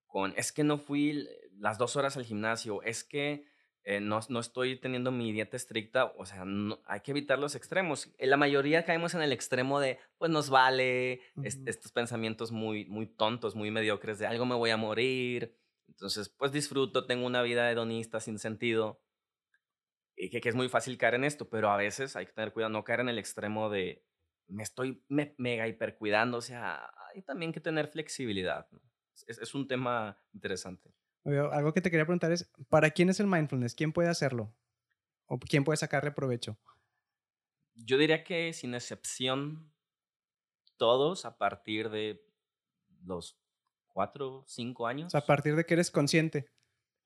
con es que no fui las dos horas al gimnasio, es que eh, no, no, estoy teniendo mi dieta estricta, o sea, hay que evitar los extremos. En la mayoría caemos en el extremo de, pues nos vale, estos pensamientos muy, muy tontos, muy mediocres de algo me voy a morir. Entonces, pues disfruto, tengo una vida hedonista sin sentido y que, es muy fácil caer en esto, pero a veces hay que tener cuidado, no caer en el extremo de me estoy mega hipercuidando, o sea, hay también que tener flexibilidad. Es, es, un tema interesante. Algo que te quería preguntar es, ¿para quién es el mindfulness? ¿Quién puede hacerlo? ¿O quién puede sacarle provecho? Yo diría que sin excepción, todos a partir de los cuatro, cinco años. a partir de que eres consciente.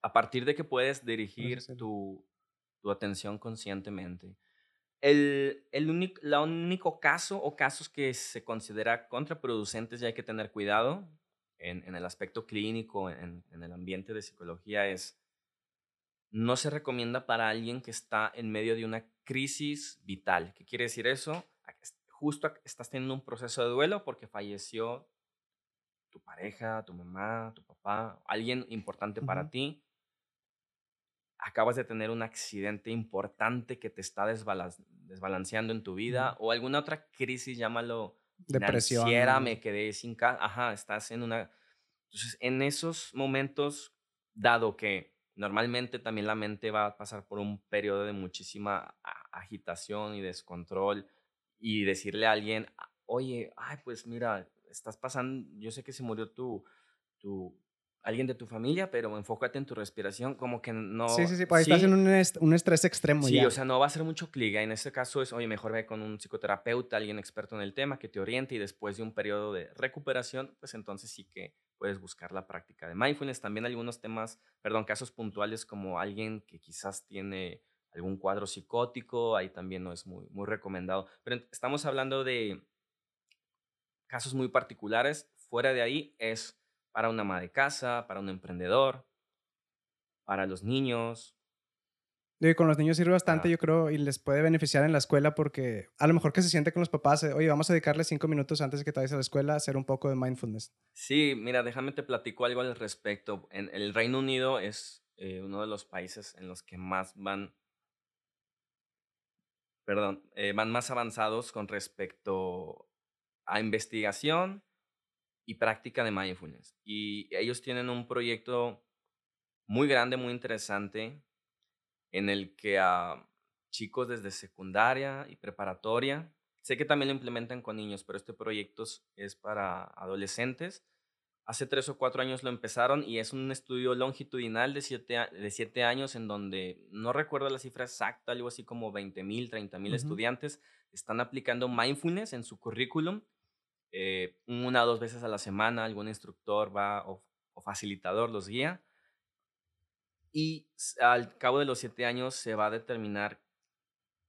A partir de que puedes dirigir tu, tu atención conscientemente. El, el único, la único caso o casos que se considera contraproducentes y hay que tener cuidado en, en el aspecto clínico, en, en, el ambiente de psicología, es no se recomienda para alguien que está en medio de una crisis vital. ¿Qué quiere decir eso? Justo estás teniendo un proceso de duelo porque falleció tu pareja, tu mamá, tu papá, alguien importante para ti acabas de tener un accidente importante que te está desbalanceando en tu vida o alguna otra crisis, llámalo depresión, me quedé sin casa, ajá, estás en una... Entonces, en esos momentos, dado que normalmente también la mente va a pasar por un periodo de muchísima agitación y descontrol y decirle a alguien, oye, ay, pues mira, estás pasando, yo sé que se murió tu, tu, alguien de tu familia, pero enfócate en tu respiración, como que no... Sí, sí, sí, pues estás en un, estrés extremo sí, o sea, no va a ser mucho clic. En este caso es, oye, mejor ve con un psicoterapeuta, alguien experto en el tema, que te oriente y después de un periodo de recuperación, pues entonces sí que puedes buscar la práctica de mindfulness. También algunos temas, perdón, casos puntuales como alguien que quizás tiene algún cuadro psicótico, ahí también no es muy, muy recomendado. Pero estamos hablando de casos muy particulares. Fuera de ahí es para una ama de casa, para un emprendedor, para los niños. Y con los niños sirve bastante, yo creo, y les puede beneficiar en la escuela porque a lo mejor que se siente con los papás, oye, vamos a dedicarle cinco minutos antes de que te vayas a la escuela a hacer un poco de mindfulness. Sí, mira, déjame te platico algo al respecto. En el Reino Unido es eh, uno de los países en los que más van, perdón, eh, van más avanzados con respecto a investigación y práctica de mindfulness. Y ellos tienen un proyecto muy grande, muy interesante, en el que a chicos desde secundaria y preparatoria, sé que también lo implementan con niños, pero este proyecto es para adolescentes. Hace tres o cuatro años lo empezaron y es un estudio longitudinal de siete, de siete años en donde no recuerdo la cifra exacta, algo así como 20 mil, 30 mil estudiantes están aplicando mindfulness en su currículum eh, una o dos veces a la semana algún instructor va o, facilitador los guía. Y al cabo de los siete años se va a determinar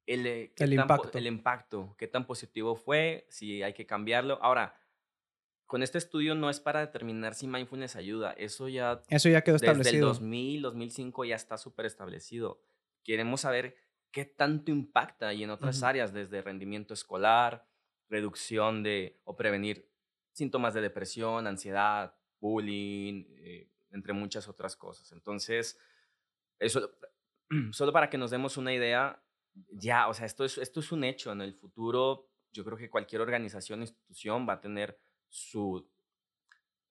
el, eh, el, impacto. el impacto, qué tan positivo fue, si hay que cambiarlo. Ahora, con este estudio no es para determinar si mindfulness ayuda, eso ya, eso ya quedó establecido. Desde el 2000, 2005 ya está súper establecido. Queremos saber qué tanto impacta y en otras áreas, desde rendimiento escolar, reducción de o prevenir síntomas de depresión, ansiedad, bullying, eh, entre muchas otras cosas. Entonces, eso, *clears throat* solo para que nos demos una idea, ya, o sea, esto es, esto es un hecho. En el futuro, yo creo que cualquier organización, institución va a tener su,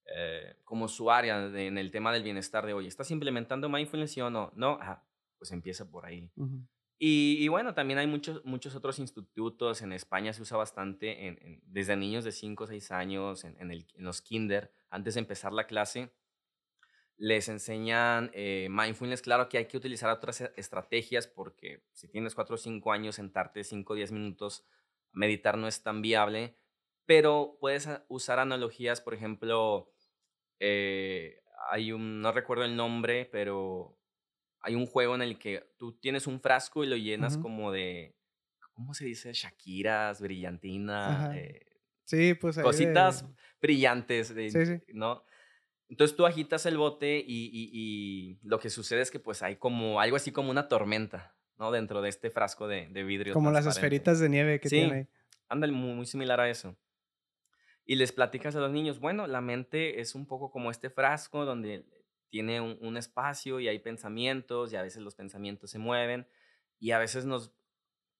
eh, como su área en el tema del bienestar de hoy. ¿Estás implementando mindfulness o no? No, pues empieza por ahí. Y, bueno, también hay muchos, muchos otros institutos. En España se usa bastante en, desde niños de 5 o 6 años, en, en, los kinder, antes de empezar la clase. Les enseñan eh, mindfulness. Claro que hay que utilizar otras e, estrategias porque si tienes 4 o 5 años, sentarte 5 o 10 minutos a meditar no es tan viable. Pero puedes usar analogías, por ejemplo, eh, hay un, no recuerdo el nombre, pero hay un juego en el que tú tienes un frasco y lo llenas como de, ¿cómo se dice? Shakiras, brillantina. Eh, sí, pues. Cositas brillantes, ¿no? Entonces tú agitas el bote y, lo que sucede es que pues hay como algo así como una tormenta, ¿no? Dentro de este frasco de, vidrio. Como las esferitas de nieve que tiene ahí. Anda muy, muy similar a eso. Y les platicas a los niños, bueno, la mente es un poco como este frasco donde tiene un, espacio y hay pensamientos y a veces los pensamientos se mueven y a veces nos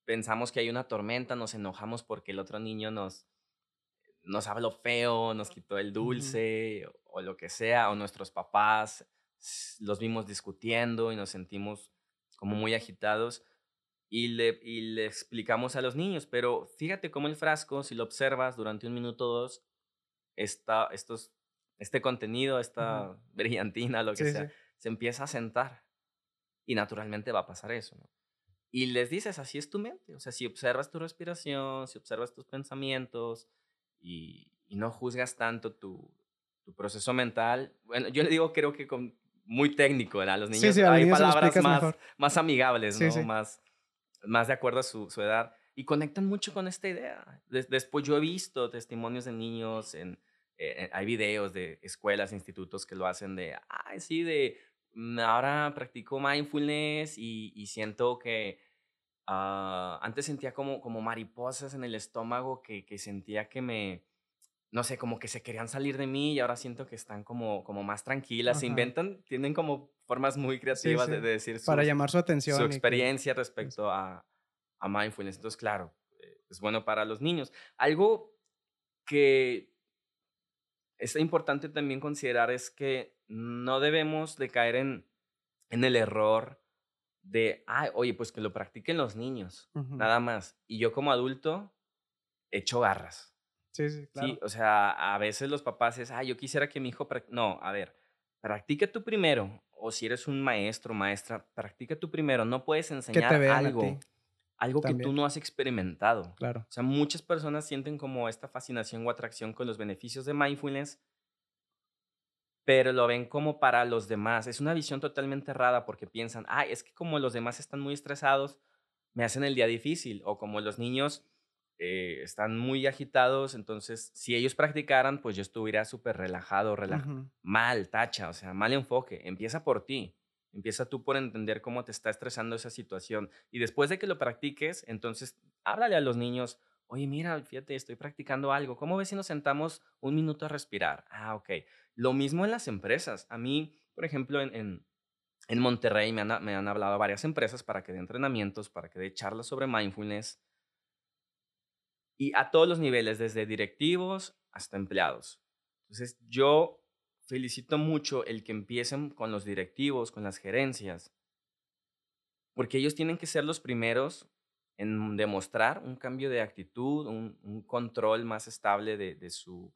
pensamos que hay una tormenta, nos enojamos porque el otro niño nos, nos habló feo, nos quitó el dulce o, lo que sea, o nuestros papás los vimos discutiendo y nos sentimos como muy agitados y le, y le explicamos a los niños, pero fíjate cómo el frasco, si lo observas durante un minuto o dos, está, estos, este contenido, esta *laughs* brillantina, lo que sea, se empieza a sentar y naturalmente va a pasar eso. Y les dices, así es tu mente, o sea, si observas tu respiración, si observas tus pensamientos y, y no juzgas tanto tu, tu proceso mental, bueno, yo le digo, creo que con, muy técnico, ¿verdad? Los niños hay palabras más, más amigables, ¿no? Más, más de acuerdo a su, su, edad, y conectan mucho con esta idea. después yo he visto testimonios de niños, en, eh, hay videos de escuelas, institutos que lo hacen de, ay, sí, de, mm, ahora practico mindfulness y, y siento que uh, antes sentía como, como mariposas en el estómago que, que sentía que me, no sé, como que se querían salir de mí y ahora siento que están como, como más tranquilas, se inventan, tienen como formas muy creativas De, decir Para llamar su atención. Su experiencia respecto a, a, mindfulness. Entonces, claro, eh, es bueno para los niños. Algo que es importante también considerar es que no debemos de caer en, en el error de, ay, oye, pues que lo practiquen los niños, nada más. Y yo como adulto echo garras. Sí, sí, claro. Sí, o sea, a veces los papás es, ah, yo quisiera que mi hijo... No, a ver, practica tú primero. O si eres un maestro, maestra, practica tú primero. No puedes enseñar algo, algo que tú no has experimentado. Claro. O sea, muchas personas sienten como esta fascinación o atracción con los beneficios de mindfulness, pero lo ven como para los demás. Es una visión totalmente errada porque piensan, ah, es que como los demás están muy estresados, me hacen el día difícil. O como los niños eh, están muy agitados, entonces si ellos practicaran, pues yo estuviera súper relajado, mal, tacha, o sea, mal enfoque. Empieza por ti, empieza tú por entender cómo te está estresando esa situación y después de que lo practiques, entonces háblale a los niños, oye, mira, fíjate, estoy practicando algo, ¿cómo ves si nos sentamos un minuto a respirar? Ah, ok. Lo mismo en las empresas. A mí, por ejemplo, en, en, Monterrey me han, me han hablado varias empresas para que dé entrenamientos, para que dé charlas sobre mindfulness y a todos los niveles, desde directivos hasta empleados. Entonces, yo felicito mucho el que empiecen con los directivos, con las gerencias, porque ellos tienen que ser los primeros en demostrar un cambio de actitud, un, control más estable de, su,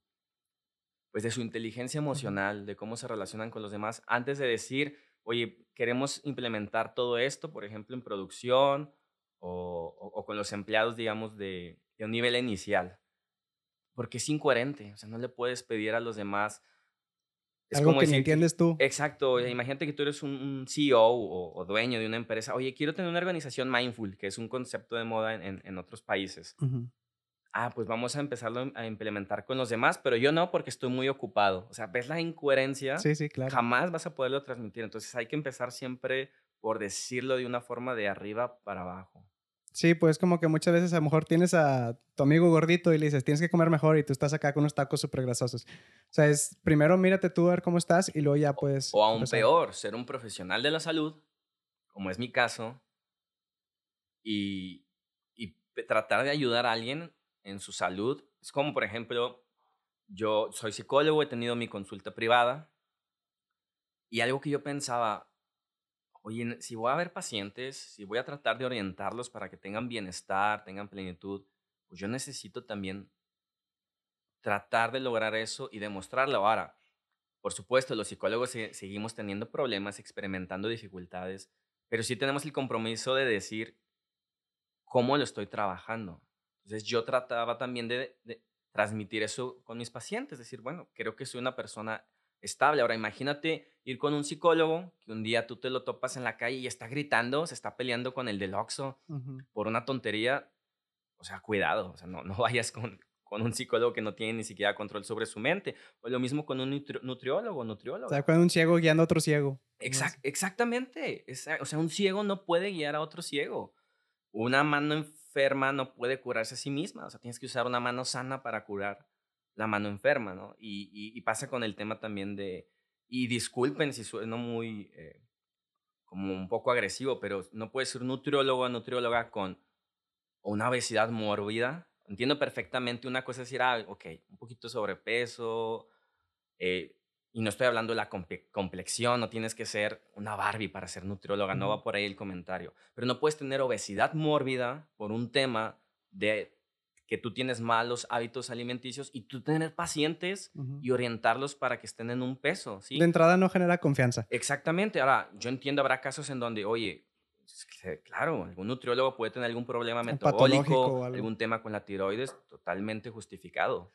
pues de su inteligencia emocional, de cómo se relacionan con los demás, antes de decir, oye, queremos implementar todo esto, por ejemplo, en producción o con los empleados, digamos, de, de un nivel inicial. Porque es incoherente, o sea, no le puedes pedir a los demás. Es Algo como que entiendes tú. Exacto, imagínate que tú eres un, CEO o, dueño de una empresa. Oye, quiero tener una organización mindful, que es un concepto de moda en, en, otros países. Ah, pues vamos a empezarlo a implementar con los demás, pero yo no porque estoy muy ocupado. O sea, ves la incoherencia. Sí, sí, claro. Jamás vas a poderlo transmitir. Entonces hay que empezar siempre por decirlo de una forma de arriba para abajo. Sí, pues como que muchas veces a lo mejor tienes a tu amigo gordito y le dices, tienes que comer mejor y tú estás acá con unos tacos súper grasosos. O sea, es primero mírate tú a ver cómo estás y luego ya puedes... O aún peor, ser un profesional de la salud, como es mi caso, y, y tratar de ayudar a alguien en su salud. Es como, por ejemplo, yo soy psicólogo, he tenido mi consulta privada y algo que yo pensaba, oye, si voy a ver pacientes, si voy a tratar de orientarlos para que tengan bienestar, tengan plenitud, pues yo necesito también tratar de lograr eso y demostrarlo. Ahora, por supuesto, los psicólogos seguimos teniendo problemas, experimentando dificultades, pero sí tenemos el compromiso de decir cómo lo estoy trabajando. Entonces yo trataba también de, de transmitir eso con mis pacientes, decir, bueno, creo que soy una persona estable. Ahora imagínate ir con un psicólogo que un día tú te lo topas en la calle y está gritando, se está peleando con el del Oxxo por una tontería. O sea, cuidado, o sea, no, no *laughs* vayas con, con un psicólogo que no tiene ni siquiera control sobre su mente. O lo mismo con un nutriólogo, nutriólogo. O sea, con un ciego guiando a otro ciego. exactamente. O sea, un ciego no puede guiar a otro ciego. Una mano enferma no puede curarse a sí misma. O sea, tienes que usar una mano sana para curar la mano enferma, ¿no? Y, pasa con el tema también de, y disculpen si sueno muy, eh, como un poco agresivo, pero no puede ser nutriólogo o nutrióloga con una obesidad mórbida. Entiendo perfectamente una cosa es decir, ah, ok, un poquito sobrepeso, eh, y no estoy hablando de la complexión, no tienes que ser una Barbie para ser nutrióloga, no va por ahí el comentario. Pero no puedes tener obesidad mórbida por un tema de que tú tienes malos hábitos alimenticios y tú tener pacientes y orientarlos para que estén en un peso. ¿sí? De entrada no genera confianza. Exactamente. Ahora, yo entiendo, habrá casos en donde, oye, claro, algún nutriólogo puede tener algún problema metabólico, algún tema con la tiroides, totalmente justificado.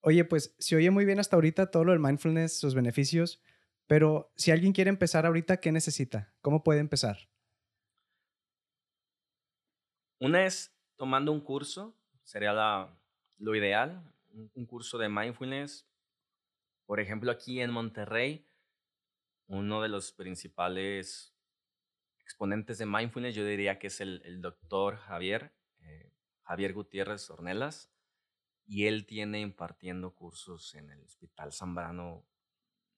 Oye, pues se oye muy bien hasta ahorita todo lo del mindfulness, sus beneficios, pero si alguien quiere empezar ahorita, ¿qué necesita? ¿Cómo puede empezar? Una es tomando un curso sería lo ideal, un, curso de mindfulness. Por ejemplo, aquí en Monterrey, uno de los principales exponentes de mindfulness, yo diría que es el, doctor Javier, eh, Javier Gutiérrez Ornelas, y él tiene impartiendo cursos en el Hospital Zambrano,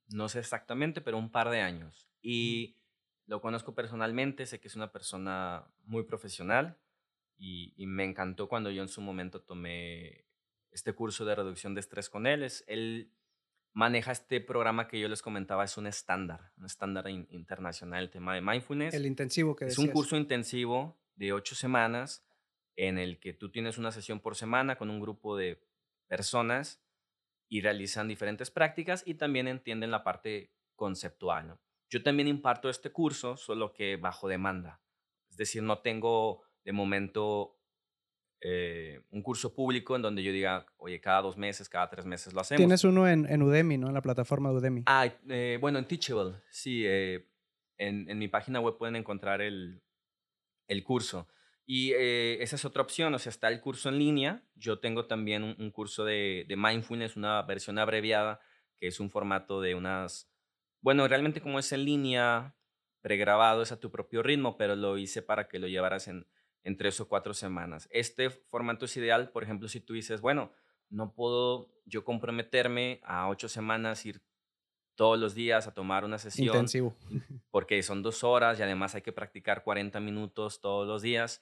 no sé exactamente, pero un par de años. Y lo conozco personalmente, sé que es una persona muy profesional, y, me encantó cuando yo en su momento tomé este curso de reducción de estrés con él. él maneja este programa que yo les comentaba, es un estándar, un estándar internacional, el tema de mindfulness. El intensivo que Es un curso intensivo de ocho semanas en el que tú tienes una sesión por semana con un grupo de personas y realizan diferentes prácticas y también entienden la parte conceptual. Yo también imparto este curso, solo que bajo demanda. Es decir, no tengo de momento eh, un curso público en donde yo diga, oye, cada dos meses, cada tres meses lo hacemos. Tienes uno en, en Udemy, ¿no? En la plataforma de Udemy. Ah, eh, bueno, en Teachable, sí. Eh, en, en, mi página web pueden encontrar el, el curso. Y esa es otra opción, o sea, está el curso en línea. Yo tengo también un, un curso de, de, mindfulness, una versión abreviada, que es un formato de unas... Bueno, realmente como es en línea, pregrabado, es a tu propio ritmo, pero lo hice para que lo llevaras en, en tres o cuatro semanas. Este formato es ideal, por ejemplo, si tú dices, bueno, no puedo yo comprometerme a ocho semanas, ir todos los días a tomar una sesión. Intensivo. *laughs* Porque son dos horas y además hay que practicar 40 minutos todos los días.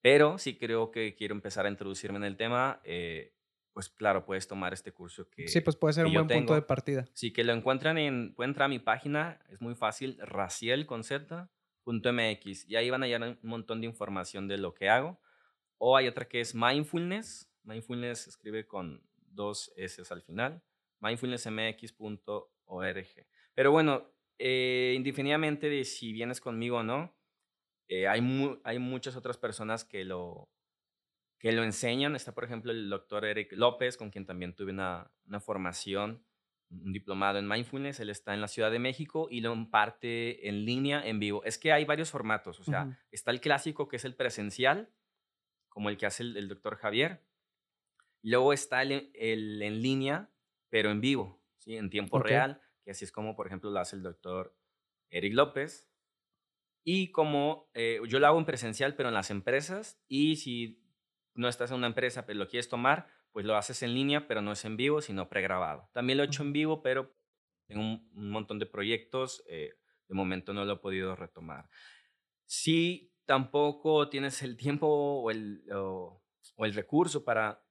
Pero si creo que quiero empezar a introducirme en el tema. Eh, pues claro, puedes tomar este curso que. Sí, pues puede ser un buen punto de partida. Sí, que lo encuentran en. Pueden entrar a mi página, es muy fácil, Raciel con Z, .mx y ahí van a hallar un montón de información de lo que hago. O hay otra que es Mindfulness. Mindfulness escribe con dos S al final. Mindfulnessmx.org. Pero bueno, eh, indefinidamente de si vienes conmigo o no, eh, hay, hay muchas otras personas que lo, que lo enseñan. Está, por ejemplo, el doctor Eric López, con quien también tuve una, una formación un diplomado en mindfulness, él está en la Ciudad de México y lo imparte en línea, en vivo. Es que hay varios formatos, o sea, está el clásico que es el presencial, como el que hace el, doctor Javier. Luego está el, en línea, pero en vivo, ¿sí? en tiempo real, que así es como, por ejemplo, lo hace el doctor Eric López. Y como eh, yo lo hago en presencial, pero en las empresas, y si no estás en una empresa, pero lo quieres tomar, pues lo haces en línea, pero no es en vivo, sino pregrabado. También lo he hecho en vivo, pero tengo un, montón de proyectos, eh, de momento no lo he podido retomar. Si tampoco tienes el tiempo o el, o, el recurso para,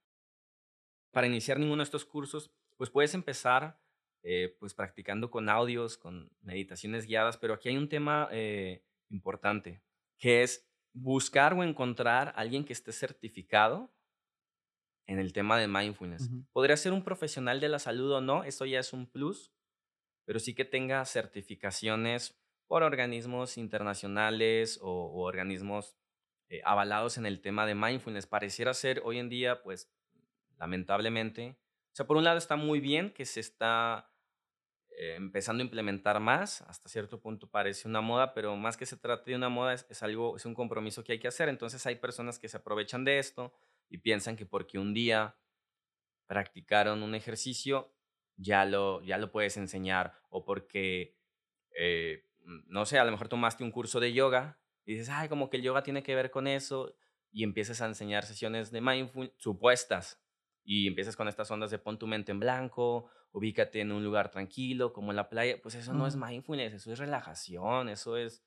para iniciar ninguno de estos cursos, pues puedes empezar eh, pues practicando con audios, con meditaciones guiadas, pero aquí hay un tema eh, importante, que es buscar o encontrar a alguien que esté certificado en el tema de mindfulness. Podría ser un profesional de la salud o no, eso ya es un plus, pero sí que tenga certificaciones por organismos internacionales o, organismos eh, avalados en el tema de mindfulness. Pareciera ser hoy en día, pues, lamentablemente, o sea, por un lado está muy bien que se está eh, empezando a implementar más, hasta cierto punto parece una moda, pero más que se trate de una moda, es, algo, es un compromiso que hay que hacer. Entonces hay personas que se aprovechan de esto, y piensan que porque un día practicaron un ejercicio, ya lo, ya lo puedes enseñar. O porque, eh, no sé, a lo mejor tomaste un curso de yoga y dices, ay, como que el yoga tiene que ver con eso. Y empiezas a enseñar sesiones de mindfulness supuestas. Y empiezas con estas ondas de pon tu mente en blanco, ubícate en un lugar tranquilo, como en la playa. Pues eso no es mindfulness, eso es relajación, eso es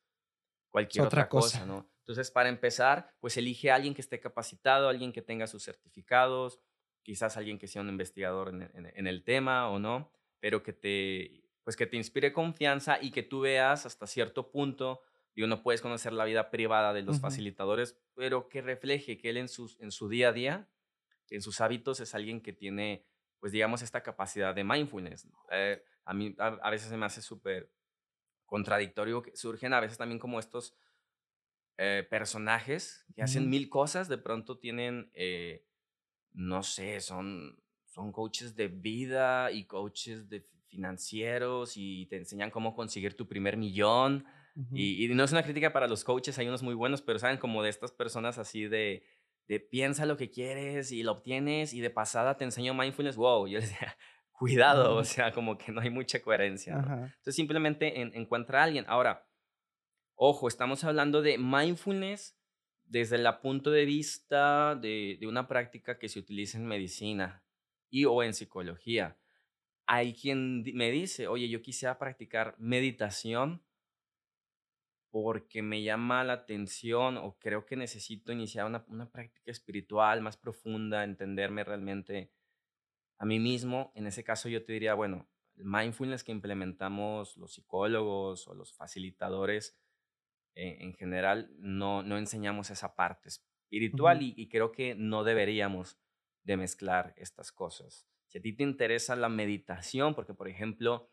cualquier otra, cosa. ¿no? Entonces, para empezar, pues elige a alguien que esté capacitado, alguien que tenga sus certificados, quizás alguien que sea un investigador en, el tema o no, pero que te, pues que te inspire confianza y que tú veas hasta cierto punto, digo, no puedes conocer la vida privada de los facilitadores, pero que refleje que él en, sus, en su día a día, en sus hábitos, es alguien que tiene, pues digamos, esta capacidad de mindfulness. Eh, a mí a, veces se me hace súper contradictorio que surgen a veces también como estos eh, personajes que hacen mil cosas, de pronto tienen... Eh, no sé, son, son coaches de vida y coaches de financieros y te enseñan cómo conseguir tu primer millón. y, no es una crítica para los coaches, hay unos muy buenos, pero saben como de estas personas así de, de piensa lo que quieres y lo obtienes y de pasada te enseño mindfulness, wow, yo les decía, *laughs* cuidado, o sea, como que no hay mucha coherencia. Entonces simplemente encuentra a alguien. Ahora, ojo, estamos hablando de mindfulness desde el punto de vista de, una práctica que se utiliza en medicina y o en psicología. Hay quien me dice, oye, yo quisiera practicar meditación porque me llama la atención o creo que necesito iniciar una, una práctica espiritual más profunda, entenderme realmente a mí mismo. En ese caso yo te diría, bueno, el mindfulness que implementamos los psicólogos o los facilitadores, en general no, no enseñamos esa parte espiritual y, creo que no deberíamos de mezclar estas cosas. Si a ti te interesa la meditación, porque por ejemplo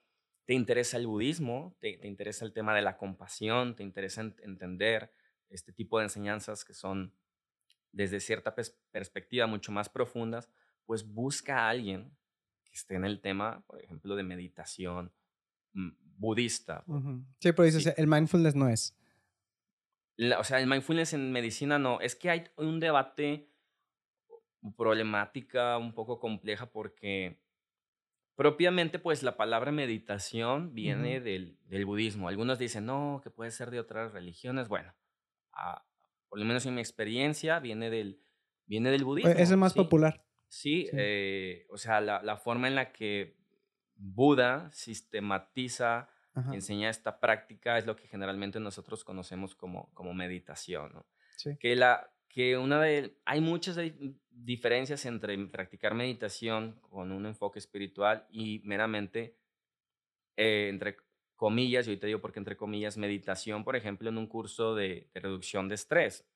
te interesa el budismo, te, te interesa el tema de la compasión, te interesa entender este tipo de enseñanzas que son desde cierta perspectiva mucho más profundas, pues busca a alguien que esté en el tema, por ejemplo, de meditación mm, budista. Sí, pero dices, el mindfulness no es o sea, el mindfulness en medicina no. Es que hay un debate, problemática un poco compleja porque propiamente pues la palabra meditación viene del, del, budismo. Algunos dicen, no, que puede ser de otras religiones. Bueno, ah, por lo menos en mi experiencia viene del, viene del budismo. Es el más popular. Sí, eh, o sea, la, la forma en la que Buda sistematiza enseña esta práctica es lo que generalmente nosotros conocemos como, como meditación. ¿no? Que, la, que una de, hay muchas diferencias entre practicar meditación con un enfoque espiritual y meramente, eh, entre comillas, yo te digo porque entre comillas, meditación, por ejemplo, en un curso de, de reducción de estrés.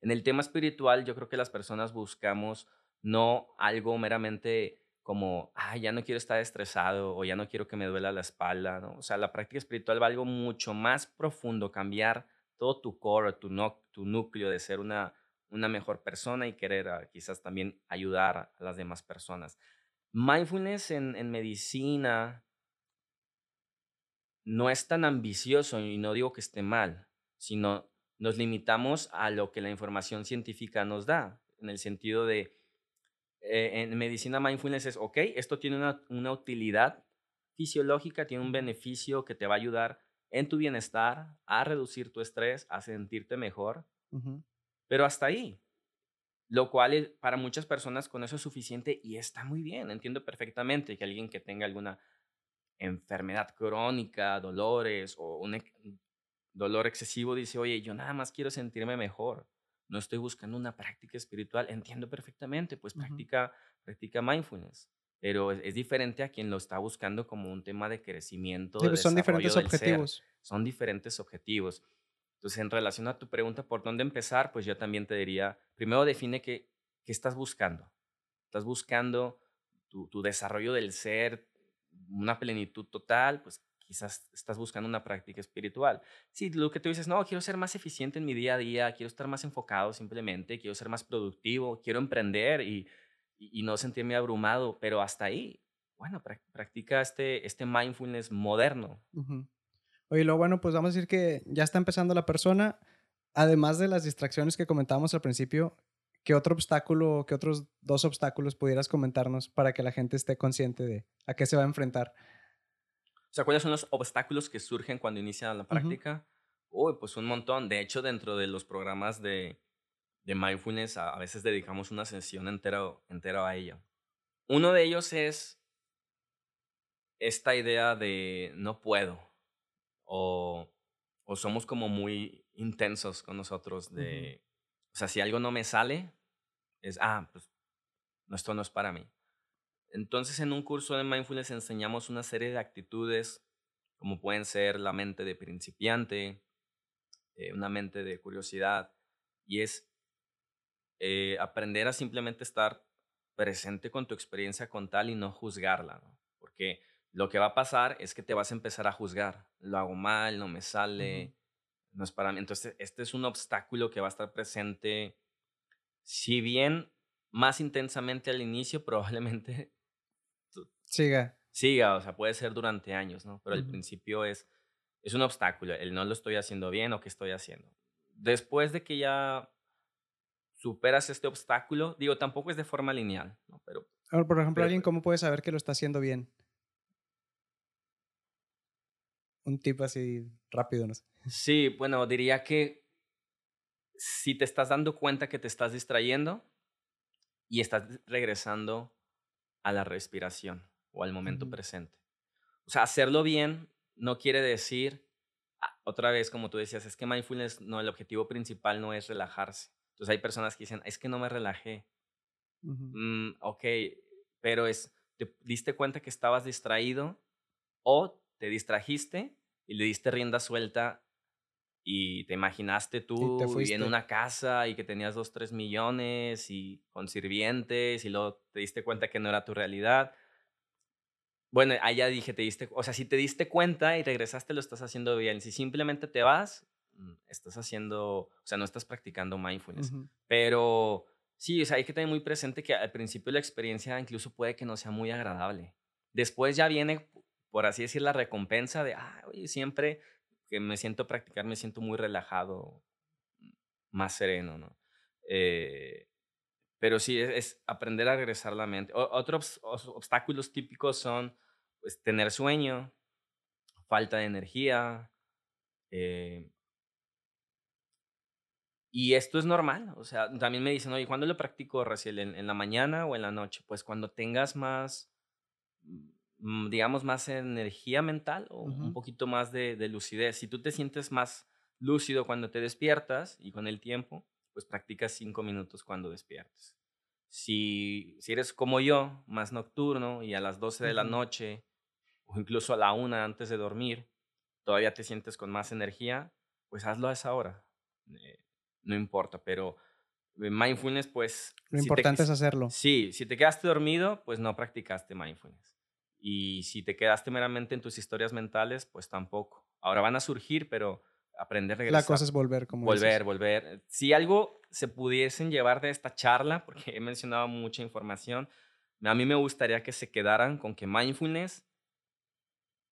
En el tema espiritual, yo creo que las personas buscamos no algo meramente como, ah, ya no quiero estar estresado o ya no quiero que me duela la espalda, ¿no? O sea, la práctica espiritual va algo mucho más profundo, cambiar todo tu core, tu, no, tu núcleo de ser una, una mejor persona y querer ah, quizás también ayudar a las demás personas. Mindfulness en, en medicina no es tan ambicioso y no digo que esté mal, sino nos limitamos a lo que la información científica nos da, en el sentido de eh, en medicina mindfulness es, ok, esto tiene una, utilidad fisiológica, tiene un beneficio que te va a ayudar en tu bienestar, a reducir tu estrés, a sentirte mejor, pero hasta ahí. Lo cual para muchas personas con eso es suficiente y está muy bien. Entiendo perfectamente que alguien que tenga alguna enfermedad crónica, dolores o un dolor excesivo dice, oye, yo nada más quiero sentirme mejor no estoy buscando una práctica espiritual, entiendo perfectamente, pues práctica, práctica mindfulness. Pero es, diferente a quien lo está buscando como un tema de crecimiento. Sí, pues, son diferentes objetivos. Son diferentes objetivos. Entonces, en relación a tu pregunta, ¿por dónde empezar? Pues yo también te diría, primero define qué, qué estás buscando. ¿Estás buscando tu, tu desarrollo del ser, una plenitud total? Pues quizás estás buscando una práctica espiritual. Si lo que tú dices, no, quiero ser más eficiente en mi día a día, quiero estar más enfocado simplemente, quiero ser más productivo, quiero emprender y, y, no sentirme abrumado, pero hasta ahí, bueno, practica este, este mindfulness moderno. Oye, lo bueno, pues vamos a decir que ya está empezando la persona, además de las distracciones que comentábamos al principio, ¿qué otro obstáculo, qué otros dos obstáculos pudieras comentarnos para que la gente esté consciente de a qué se va a enfrentar? O sea, ¿cuáles son los obstáculos que surgen cuando inicia la práctica? Uy, pues un montón. De hecho, dentro de los programas de, de mindfulness, a, veces dedicamos una sesión entera, entera a ello. Uno de ellos es esta idea de no puedo o, o somos como muy intensos con nosotros de, o sea, si algo no me sale, es, ah, pues esto no es para mí. Entonces, en un curso de mindfulness enseñamos una serie de actitudes, como pueden ser la mente de principiante, eh, una mente de curiosidad, y es eh, aprender a simplemente estar presente con tu experiencia con tal y no juzgarla, porque lo que va a pasar es que te vas a empezar a juzgar, lo hago mal, no me sale, no es para mí. Entonces, este es un obstáculo que va a estar presente, si bien más intensamente al inicio, *laughs* probablemente siga. Siga, o sea, puede ser durante años, ¿no? Pero al principio es, es un obstáculo, el no lo estoy haciendo bien o qué estoy haciendo. Después de que ya superas este obstáculo, digo, tampoco es de forma lineal, ¿no? Pero, por ejemplo, alguien cómo puede saber que lo está haciendo bien? Un tip así rápido, no sé. Sí, bueno, diría que si te estás dando cuenta que te estás distrayendo y estás regresando a la respiración o al momento presente. O sea, hacerlo bien no quiere decir, ah, otra vez, como tú decías, es que mindfulness, no, el objetivo principal no es relajarse. Entonces hay personas que dicen, es que no me relajé. Mm, ok, pero es, te diste cuenta que estabas distraído o te distrajiste y le diste rienda suelta y te imaginaste tú en una casa y que tenías dos, tres millones y con sirvientes y luego te diste cuenta que no era tu realidad. Bueno, allá dije, te diste, o sea, si te diste cuenta y regresaste, lo estás haciendo bien. Si simplemente te vas, Mm, estás haciendo, o sea, no estás practicando mindfulness. Pero sí, o sea, hay que tener muy presente que al principio la experiencia incluso puede que no sea muy agradable. Después ya viene, por así decir, la recompensa de, ah, oye, siempre que me siento practicar, me siento muy relajado, más sereno, ¿no? Eh, pero sí, es, aprender a regresar la mente. otros obstáculos típicos son pues, tener sueño, falta de energía, eh, y esto es normal, o sea, también me dicen, oye, ¿cuándo lo practico, Raciel? ¿En, la mañana o en la noche? Pues cuando tengas más, mm, digamos, más energía mental o un poquito más de, lucidez. Si tú te sientes más lúcido cuando te despiertas y con el tiempo, pues practicas cinco minutos cuando despiertes. Si, si eres como yo, más nocturno y a las 12 de la noche o incluso a la una antes de dormir, todavía te sientes con más energía, pues hazlo a esa hora. Eh, no importa, pero eh, mindfulness, pues... Lo importante es hacerlo. Sí, si te quedaste dormido, pues no practicaste mindfulness. Y si te quedaste meramente en tus historias mentales, pues tampoco. Ahora van a surgir, pero aprender regresar. La cosa es volver, como Volver, volver. Si algo se pudiesen llevar de esta charla, *laughs* porque he mencionado mucha información, a mí me gustaría que se quedaran con que mindfulness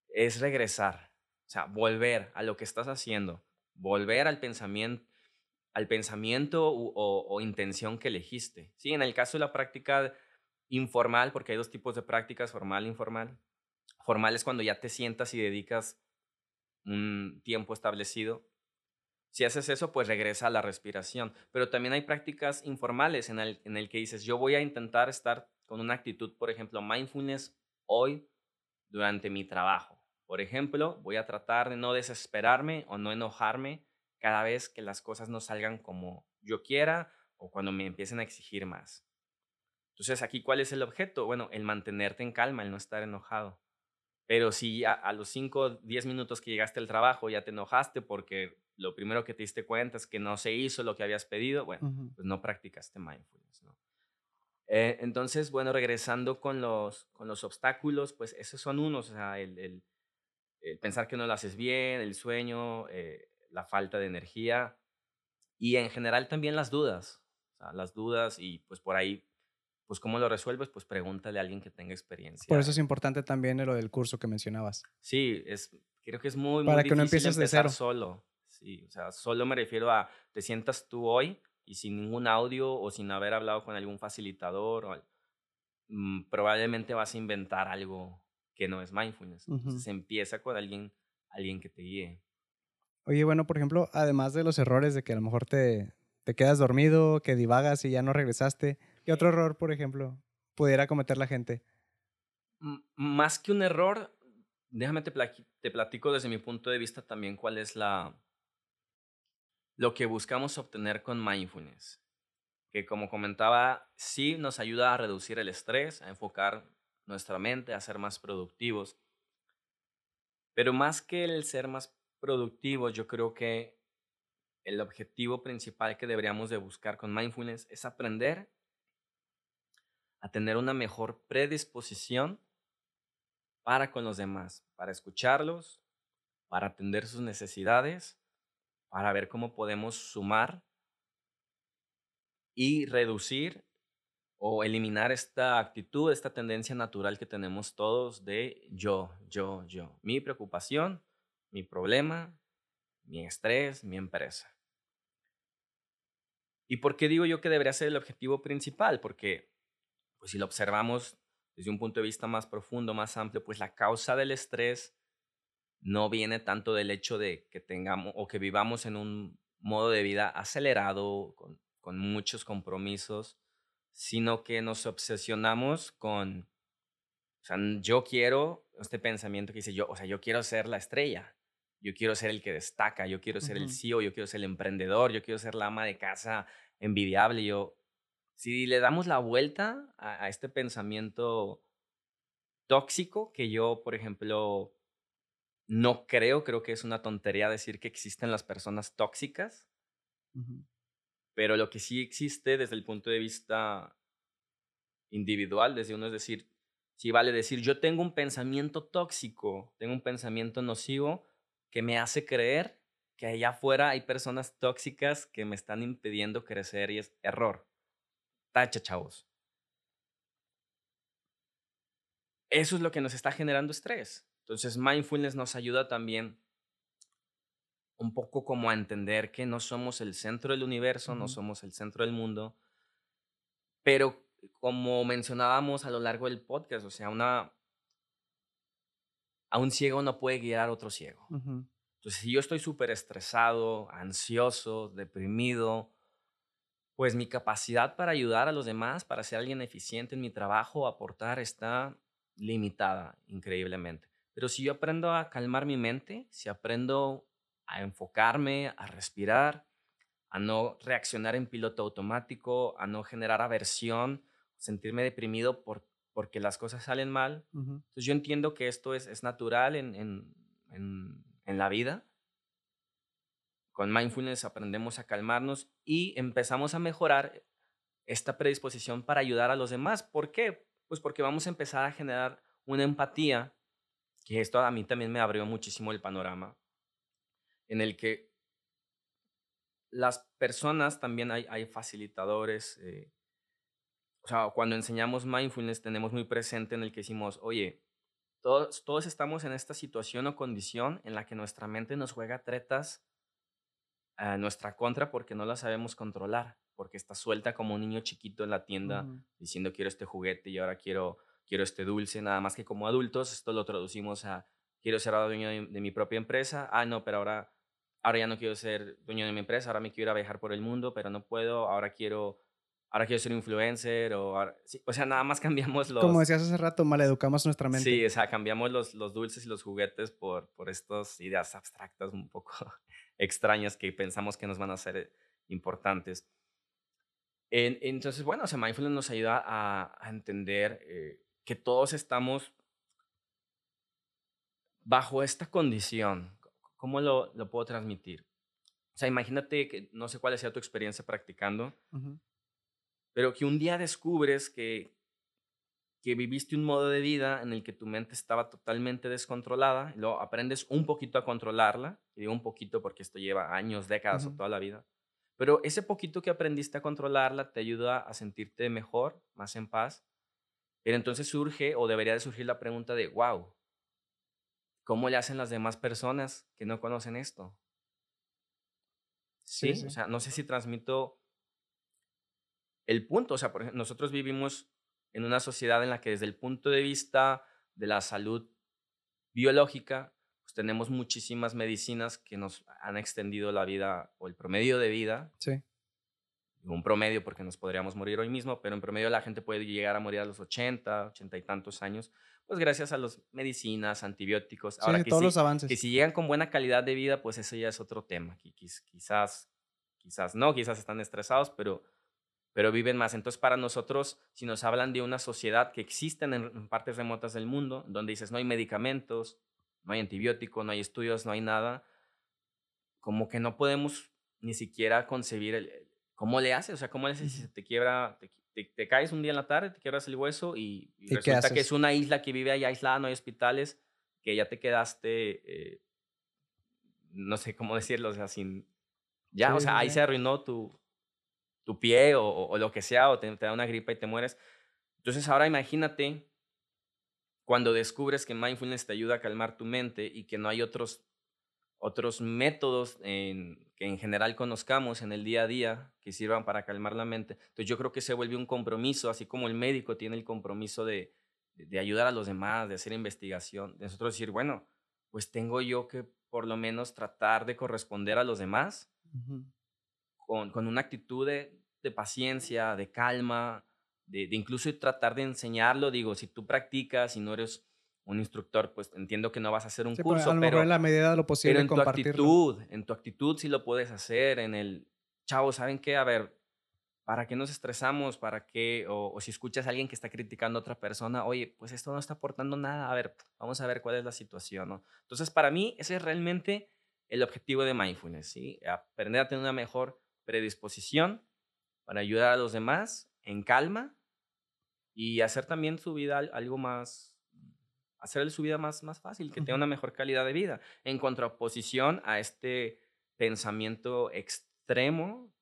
es regresar, o sea, volver a lo que estás haciendo, volver al pensamiento, al pensamiento o, intención que elegiste. Sí, en el caso de la práctica informal, porque hay dos tipos de prácticas, formal e informal. Formal es cuando ya te sientas y dedicas un tiempo establecido. Si haces eso, pues regresa a la respiración. Pero también hay prácticas informales en el, en el que dices, yo voy a intentar estar con una actitud, por ejemplo, mindfulness hoy durante mi trabajo. Por ejemplo, voy a tratar de no desesperarme o no enojarme cada vez que las cosas no salgan como yo quiera o cuando me empiecen a exigir más. Entonces, aquí, ¿cuál es el objeto? Bueno, el mantenerte en calma, el no estar enojado. Pero si a, los 5, 10 minutos que llegaste al trabajo ya te enojaste porque lo primero que te diste cuenta es que no se hizo lo que habías pedido, bueno, pues no practicaste mindfulness, ¿no? Eh, entonces, bueno, regresando con los, con los obstáculos, pues esos son unos, o sea, el, el, pensar que no lo haces bien, el sueño, eh, la falta de energía y en general también las dudas, las dudas y pues por ahí, pues cómo lo resuelves, pues pregúntale a alguien que tenga experiencia. Por eso es importante también lo del curso que mencionabas. Sí, es, creo que es muy, Para muy que no empieces de cero. solo. Sí, o sea, solo me refiero a, te sientas tú hoy y sin ningún audio o sin haber hablado con algún facilitador, mm, probablemente vas a inventar algo que no es mindfulness. Entonces empieza con alguien, alguien que te guíe. Oye, bueno, por ejemplo, además de los errores de que a lo mejor te, te quedas dormido, que divagas y ya no regresaste, ¿qué otro error, por ejemplo, pudiera cometer la gente? más que un error, déjame te, te platico desde mi punto de vista también cuál es la, lo que buscamos obtener con mindfulness, que como comentaba, sí nos ayuda a reducir el estrés, a enfocar nuestra mente, a ser más productivos. Pero más que el ser más productivos, yo creo que el objetivo principal que deberíamos de buscar con mindfulness es aprender a tener una mejor predisposición para con los demás, para escucharlos, para atender sus necesidades para ver cómo podemos sumar y reducir o eliminar esta actitud, esta tendencia natural que tenemos todos de yo, yo, yo. Mi preocupación, mi problema, mi estrés, mi empresa. ¿Y por qué digo yo que debería ser el objetivo principal? Porque pues si lo observamos desde un punto de vista más profundo, más amplio, pues la causa del estrés no viene tanto del hecho de que tengamos o que vivamos en un modo de vida acelerado, con, muchos compromisos, sino que nos obsesionamos con, o sea, yo quiero, este pensamiento que dice yo, o sea, yo quiero ser la estrella, yo quiero ser el que destaca, yo quiero ser el CEO, yo quiero ser el emprendedor, yo quiero ser la ama de casa envidiable, yo, si le damos la vuelta a este pensamiento tóxico que yo, por ejemplo, no creo, creo que es una tontería decir que existen las personas tóxicas, pero lo que sí existe desde el punto de vista individual, desde uno es decir, sí vale decir, yo tengo un pensamiento tóxico, tengo un pensamiento nocivo que me hace creer que allá afuera hay personas tóxicas que me están impidiendo crecer y es error. Tacha, chavos. Eso es lo que nos está generando estrés. Entonces, mindfulness nos ayuda también un poco como a entender que no somos el centro del universo, no somos el centro del mundo, pero como mencionábamos a lo largo del podcast, o sea, una, a un ciego no puede guiar a otro ciego. Entonces, si yo estoy súper estresado, ansioso, deprimido, pues mi capacidad para ayudar a los demás, para ser alguien eficiente en mi trabajo, aportar, está limitada increíblemente. Pero si yo aprendo a calmar mi mente, si aprendo a enfocarme, a respirar, a no reaccionar en piloto automático, a no generar aversión, sentirme deprimido por, porque las cosas salen mal. Entonces yo entiendo que esto es, es natural en, en, en, en la vida. Con mindfulness aprendemos a calmarnos y empezamos a mejorar esta predisposición para ayudar a los demás. ¿Por qué? Pues porque vamos a empezar a generar una empatía que esto a mí también me abrió muchísimo el panorama, en el que las personas también hay, facilitadores. Eh, o sea, cuando enseñamos mindfulness tenemos muy presente en el que decimos, oye, todos, todos estamos en esta situación o condición en la que nuestra mente nos juega tretas a nuestra contra porque no la sabemos controlar, porque está suelta como un niño chiquito en la tienda diciendo quiero este juguete y ahora quiero quiero este dulce, nada más que como adultos, esto lo traducimos a quiero ser dueño de, mi propia empresa, ah, no, pero ahora, ahora ya no quiero ser dueño de mi empresa, ahora me quiero ir a viajar por el mundo, pero no puedo, ahora quiero, ahora quiero ser influencer, o, o sea, nada más cambiamos los... Como decías hace rato, maleducamos nuestra mente. Sí, o sea, cambiamos los, los dulces y los juguetes por, por estas ideas abstractas un poco extrañas que pensamos que nos van a ser importantes. entonces, bueno, o sea, mindfulness nos ayuda a, a entender eh, que todos estamos bajo esta condición. ¿Cómo lo, lo, puedo transmitir? O sea, imagínate que no sé cuál sea tu experiencia practicando, pero que un día descubres que, que viviste un modo de vida en el que tu mente estaba totalmente descontrolada, y luego aprendes un poquito a controlarla, y digo un poquito porque esto lleva años, décadas o toda la vida, pero ese poquito que aprendiste a controlarla te ayuda a sentirte mejor, más en paz, pero entonces surge o debería de surgir la pregunta de, wow, ¿cómo le hacen las demás personas que no conocen esto? Sí, o sea, no sé si transmito el punto, o sea, por ejemplo, nosotros vivimos en una sociedad en la que desde el punto de vista de la salud biológica, pues tenemos muchísimas medicinas que nos han extendido la vida o el promedio de vida. Sí. Un promedio porque nos podríamos morir hoy mismo, pero en promedio la gente puede llegar a morir a los 80, 80 y tantos años, pues gracias a las medicinas, antibióticos. Ahora, todos los avances. Que si llegan con buena calidad de vida, pues eso ya es otro tema. Quizás, quizás no, quizás están estresados, pero pero viven más. Entonces, para nosotros, si nos hablan de una sociedad que existe en, partes remotas del mundo, donde dices no hay medicamentos, no hay antibióticos, no hay estudios, no hay nada, como que no podemos ni siquiera concebir el, cómo le haces, o sea, cómo le haces si te quiebra, te, caes un día en la tarde, te quiebras el hueso y, resulta que es una isla que vive ahí aislada, no hay hospitales, que ya te quedaste, eh, no sé cómo *laughs* decirlo, o sea, sin... Ya, o sea, ahí se arruinó tu, tu pie o, lo que sea, o te, da una gripa y te mueres. Entonces ahora imagínate cuando descubres que mindfulness te ayuda a calmar tu mente y que no hay otros, otros métodos en, que en general conozcamos en el día a día que sirvan para calmar la mente. Entonces yo creo que se vuelve un compromiso, así como el médico tiene el compromiso de, de ayudar a los demás, de hacer investigación, de nosotros decir, bueno, pues tengo yo que por lo menos tratar de corresponder a los demás con, una actitud de, paciencia, de calma, de, incluso tratar de enseñarlo. Digo, si tú practicas y no eres un instructor, pues entiendo que no vas a hacer un curso, pero en la medida de lo posible pero en tu actitud, en tu actitud sí lo puedes hacer, en el, chavo, ¿saben qué? A ver, ¿para qué nos estresamos? ¿Para qué? O, o, si escuchas a alguien que está criticando a otra persona, oye, pues esto no está aportando nada, a ver, vamos a ver cuál es la situación, ¿no? Entonces, para mí, ese es realmente el objetivo de mindfulness, ¿sí? Aprender a tener una mejor predisposición para ayudar a los demás en calma y hacer también su vida algo más, hacer su vida más, más fácil, que tenga una mejor calidad de vida, en contraposición a este pensamiento extremo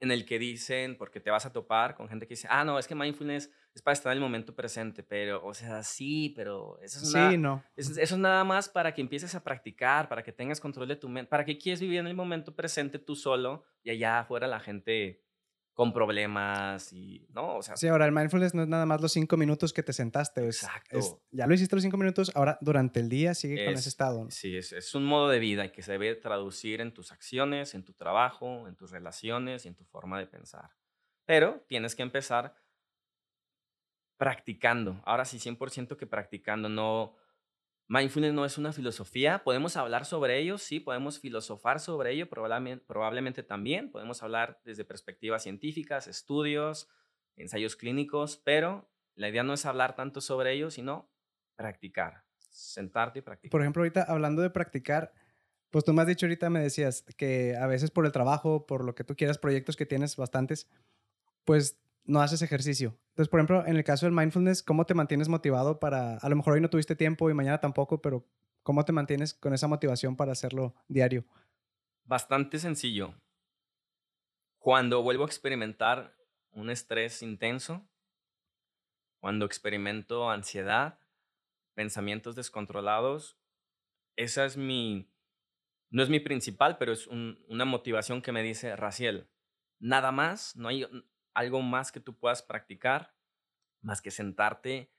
en el que dicen, porque te vas a topar con gente que dice, ah, no, es que mindfulness es para estar en el momento presente, pero, o sea, sí, pero eso es, nada, no. eso, es nada más para que empieces a practicar, para que tengas control de tu mente, para que quieres vivir en el momento presente tú solo y allá afuera la gente con problemas y, ¿no? O sea, sí, ahora el mindfulness no es nada más los cinco minutos que te sentaste. exacto. ya lo hiciste los cinco minutos, ahora durante el día sigue con ese estado. Sí, es, es, un modo de vida que se debe traducir en tus acciones, en tu trabajo, en tus relaciones y en tu forma de pensar. Pero tienes que empezar practicando. Ahora sí, 100% que practicando, no Mindfulness no es una filosofía, podemos hablar sobre ello, sí, podemos filosofar sobre ello, probablemente, también, podemos hablar desde perspectivas científicas, estudios, ensayos clínicos, pero la idea no es hablar tanto sobre ello, sino practicar, sentarte y practicar. Por ejemplo, ahorita hablando de practicar, pues tú me has dicho ahorita, me decías que a veces por el trabajo, por lo que tú quieras, proyectos que tienes bastantes, pues no haces ejercicio. Entonces, por ejemplo, en el caso del mindfulness, ¿cómo te mantienes motivado para, a lo mejor hoy no tuviste tiempo y mañana tampoco, pero ¿cómo te mantienes con esa motivación para hacerlo diario? Bastante sencillo. Cuando vuelvo a experimentar un estrés intenso, cuando experimento ansiedad, pensamientos descontrolados, esa es mi, no es mi principal, pero es una motivación que me dice, Raciel, nada más, no hay, algo más que tú puedas practicar, más que sentarte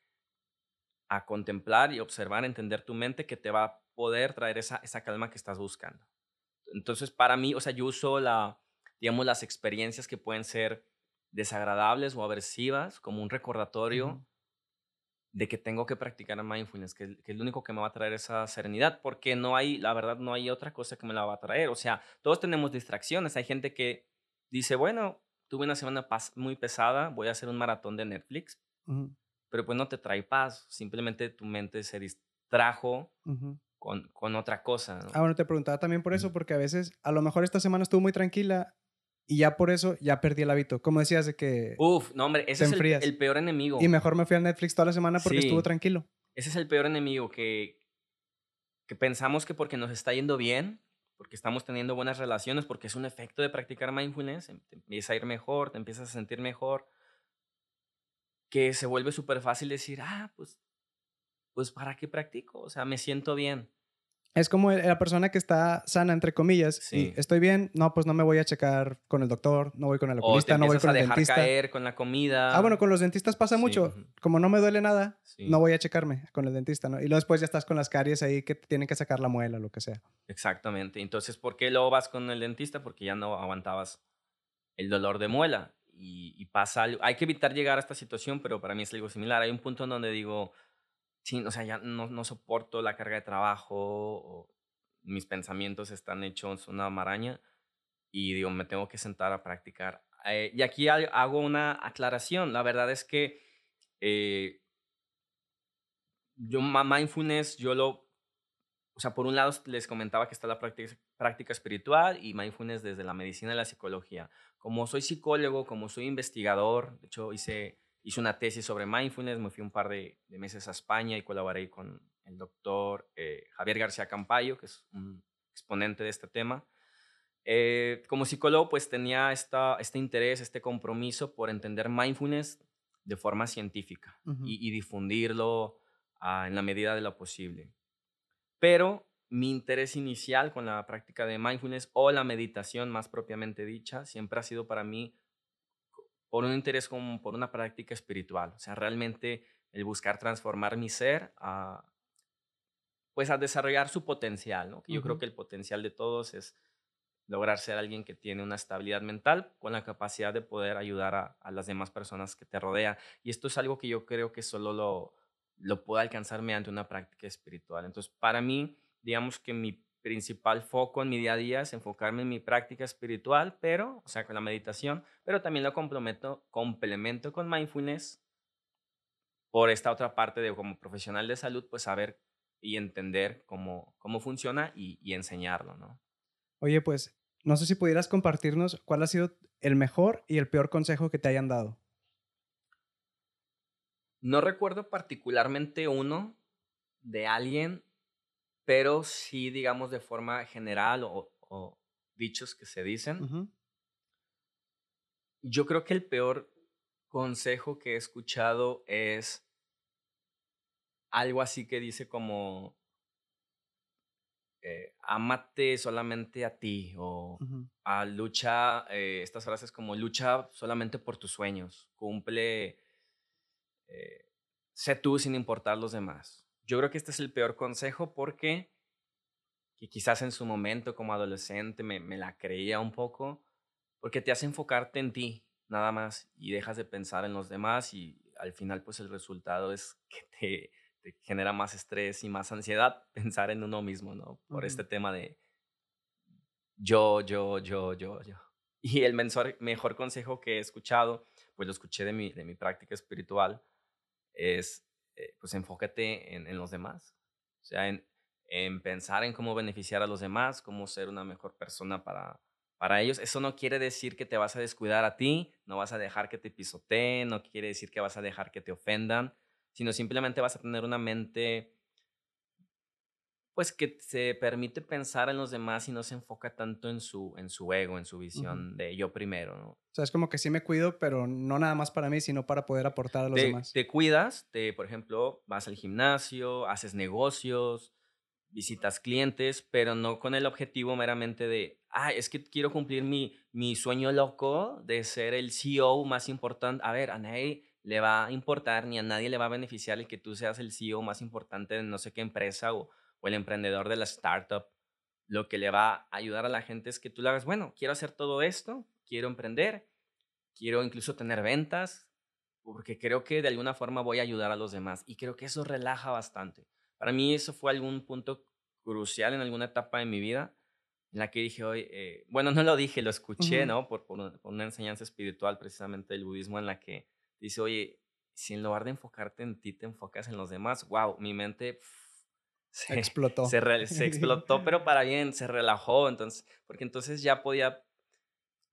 a contemplar y observar, entender tu mente que te va a poder traer esa, esa calma que estás buscando. Entonces, para mí, o sea, yo uso la, digamos, las experiencias que pueden ser desagradables o aversivas como un recordatorio de que tengo que practicar mindfulness, que, que, es lo único que me va a traer esa serenidad, porque no hay, la verdad, no hay otra cosa que me la va a traer. O sea, todos tenemos distracciones. Hay gente que dice, bueno, tuve una semana muy pesada, voy a hacer un maratón de Netflix, pero pues no te trae paz, simplemente tu mente se distrajo con, con, otra cosa. Ah, bueno, te preguntaba también por eso, porque a veces, a lo mejor esta semana estuvo muy tranquila y ya por eso ya perdí el hábito. Como decías de que... Uf, no hombre, ese es el, peor enemigo. Y mejor me fui a Netflix toda la semana porque estuvo tranquilo. Ese es el peor enemigo, que, que pensamos que porque nos está yendo bien, porque estamos teniendo buenas relaciones, porque es un efecto de practicar mindfulness, em, te empieza a ir mejor, te empiezas a sentir mejor, que se vuelve súper fácil decir, ah, pues, pues, ¿para qué practico? O sea, me siento bien. Es como la persona que está sana, entre comillas, sí. y estoy bien, no, pues no me voy a checar con el doctor, no voy con el oculista, no voy con a el dejar caer con la comida. Ah, bueno, con los dentistas pasa mucho. Como no me duele nada, no voy a checarme con el dentista, ¿no? Y luego después ya estás con las caries ahí que tienen que sacar la muela, lo que sea. Exactamente. Entonces, ¿por qué luego vas con el dentista? Porque ya no aguantabas el dolor de muela. Y, y pasa algo. Hay que evitar llegar a esta situación, pero para mí es algo similar. Hay un punto en donde digo, sí, o sea, ya no, no soporto la carga de trabajo, mis pensamientos están hechos una maraña y digo, me tengo que sentar a practicar. Eh, y aquí hago una aclaración. La verdad es que eh, yo, mindfulness, yo lo, o sea, por un lado les comentaba que está la práctica, práctica espiritual y mindfulness desde la medicina y la psicología. Como soy psicólogo, como soy investigador, de hecho hice hice una tesis sobre mindfulness, me fui un par de, meses a España y colaboré con el doctor eh, Javier García Campayo, que es un exponente de este tema. Eh, como psicólogo, pues tenía esta, este interés, este compromiso por entender mindfulness de forma científica y, difundirlo ah, en la medida de lo posible. Pero mi interés inicial con la práctica de mindfulness o la meditación más propiamente dicha siempre ha sido para mí por un interés como por una práctica espiritual. O sea, realmente el buscar transformar mi ser a, pues a desarrollar su potencial, ¿no? yo creo que el potencial de todos es lograr ser alguien que tiene una estabilidad mental con la capacidad de poder ayudar a, las demás personas que te rodean. Y esto es algo que yo creo que solo lo, lo puedo alcanzar mediante una práctica espiritual. Entonces, para mí, digamos que mi principal foco en mi día a día es enfocarme en mi práctica espiritual, pero, o sea, con la meditación, pero también lo complemento, complemento con mindfulness por esta otra parte de como profesional de salud, pues saber y entender cómo, cómo funciona y, y enseñarlo, ¿no? Oye, pues, no sé si pudieras compartirnos cuál ha sido el mejor y el peor consejo que te hayan dado. No recuerdo particularmente uno de alguien pero sí, digamos, de forma general o, dichos que se dicen. Yo creo que el peor consejo que he escuchado es algo así que dice como, eh, amate solamente a ti o a lucha, eh, estas frases como lucha solamente por tus sueños, cumple, eh, sé tú sin importar los demás. Yo creo que este es el peor consejo porque que quizás en su momento como adolescente me, me la creía un poco, porque te hace enfocarte en ti nada más y dejas de pensar en los demás y al final pues el resultado es que te, te genera más estrés y más ansiedad *laughs* pensar en uno mismo, ¿no? Por este tema de yo, yo, yo, yo, yo. Y el mejor, mejor consejo que he escuchado, pues lo escuché de mi, de mi práctica espiritual, es eh, pues enfócate en, los demás. O sea, en, en, pensar en cómo beneficiar a los demás, cómo ser una mejor persona para, para ellos. Eso no quiere decir que te vas a descuidar a ti, no vas a dejar que te pisoteen, no quiere decir que vas a dejar que te ofendan, sino simplemente vas a tener una mente pues que se permite pensar en los demás y no se enfoca tanto en su, en su ego, en su visión de yo primero, ¿no? O sea, es como que sí me cuido, pero no nada más para mí, sino para poder aportar a los demás. Te cuidas, te, por ejemplo, vas al gimnasio, haces negocios, visitas clientes, pero no con el objetivo meramente de, ah, es que quiero cumplir mi, mi sueño loco de ser el CEO más importante. A ver, a nadie le va a importar ni a nadie le va a beneficiar el que tú seas el CEO más importante de no sé qué empresa o o el emprendedor de la startup, lo que le va a ayudar a la gente es que tú le hagas, bueno, quiero hacer todo esto, quiero emprender, quiero incluso tener ventas, porque creo que de alguna forma voy a ayudar a los demás y creo que eso relaja bastante. Para mí eso fue algún punto crucial en alguna etapa de mi vida en la que dije, hoy, eh, bueno, no lo dije, lo escuché, ¿no? Por, por, una enseñanza espiritual precisamente del budismo en la que dice, oye, si en lugar de enfocarte en ti te enfocas en los demás, wow, mi mente se *laughs* explotó. Se, se, *laughs* explotó, pero para bien, se relajó, entonces, porque entonces ya podía,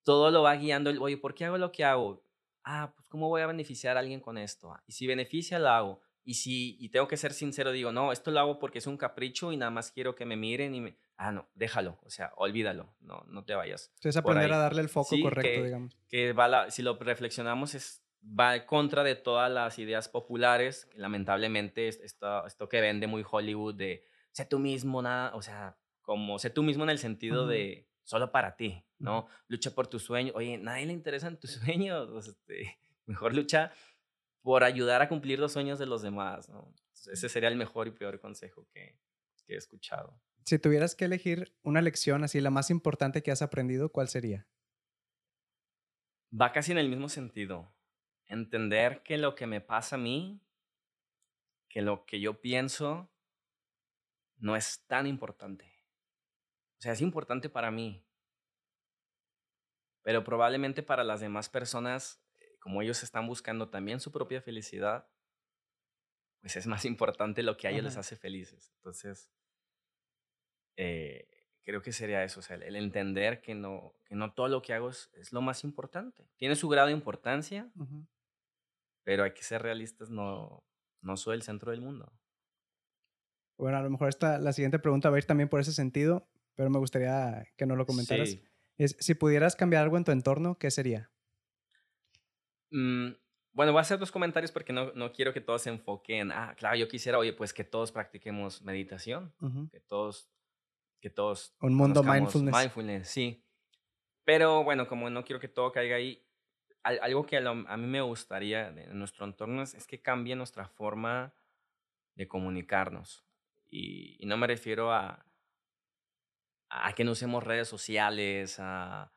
todo lo va guiando, oye, ¿por qué hago lo que hago? Ah, pues ¿cómo voy a beneficiar a alguien con esto? Y si beneficia, lo hago. Y si, y tengo que ser sincero, digo, no, esto lo hago porque es un capricho y nada más quiero que me miren y me, ah, no, déjalo, o sea, olvídalo, no, no te vayas. Entonces aprender a darle el foco correcto, digamos. Que va si lo reflexionamos es va en contra de todas las ideas populares. Lamentablemente, esto, esto que vende muy Hollywood de sé tú mismo, nada, o sea, como sé tú mismo en el sentido de solo para ti, ¿no? Lucha por tu sueño. Oye, nadie le interesan tus sueños. Pues, este, *laughs* mejor lucha por ayudar a cumplir los sueños de los demás, ¿no? ese sería el mejor y peor consejo que, que he escuchado. Si tuvieras que elegir una lección así, la más importante que has aprendido, ¿cuál sería? Va casi en el mismo sentido. Entender que lo que me pasa a mí, que lo que yo pienso, no es tan importante. O sea, es importante para mí. Pero probablemente para las demás personas, eh, como ellos están buscando también su propia felicidad, pues es más *laughs* importante lo que a ellos les hace felices. Entonces, eh, creo que sería eso, o sea, el entender que no, que no todo lo que hago es, lo más importante. Tiene su grado de importancia, pero hay que ser realistas, no, no soy el centro del mundo. Bueno, a lo mejor esta, la siguiente pregunta va a ir también por ese sentido, pero me gustaría que no lo comentaras. Es, si pudieras cambiar algo en tu entorno, ¿qué sería? Mm, bueno, voy a hacer dos comentarios porque no, no, quiero que todos se enfoquen. Ah, claro, yo quisiera, oye, pues que todos practiquemos meditación, que todos, que todos. Un mundo mindfulness. Mindfulness, sí. Pero bueno, como no quiero que todo caiga ahí, algo que a, mí me gustaría en nuestro entorno es, que cambie nuestra forma de comunicarnos. Y, no me refiero a, a que no usemos redes sociales, a,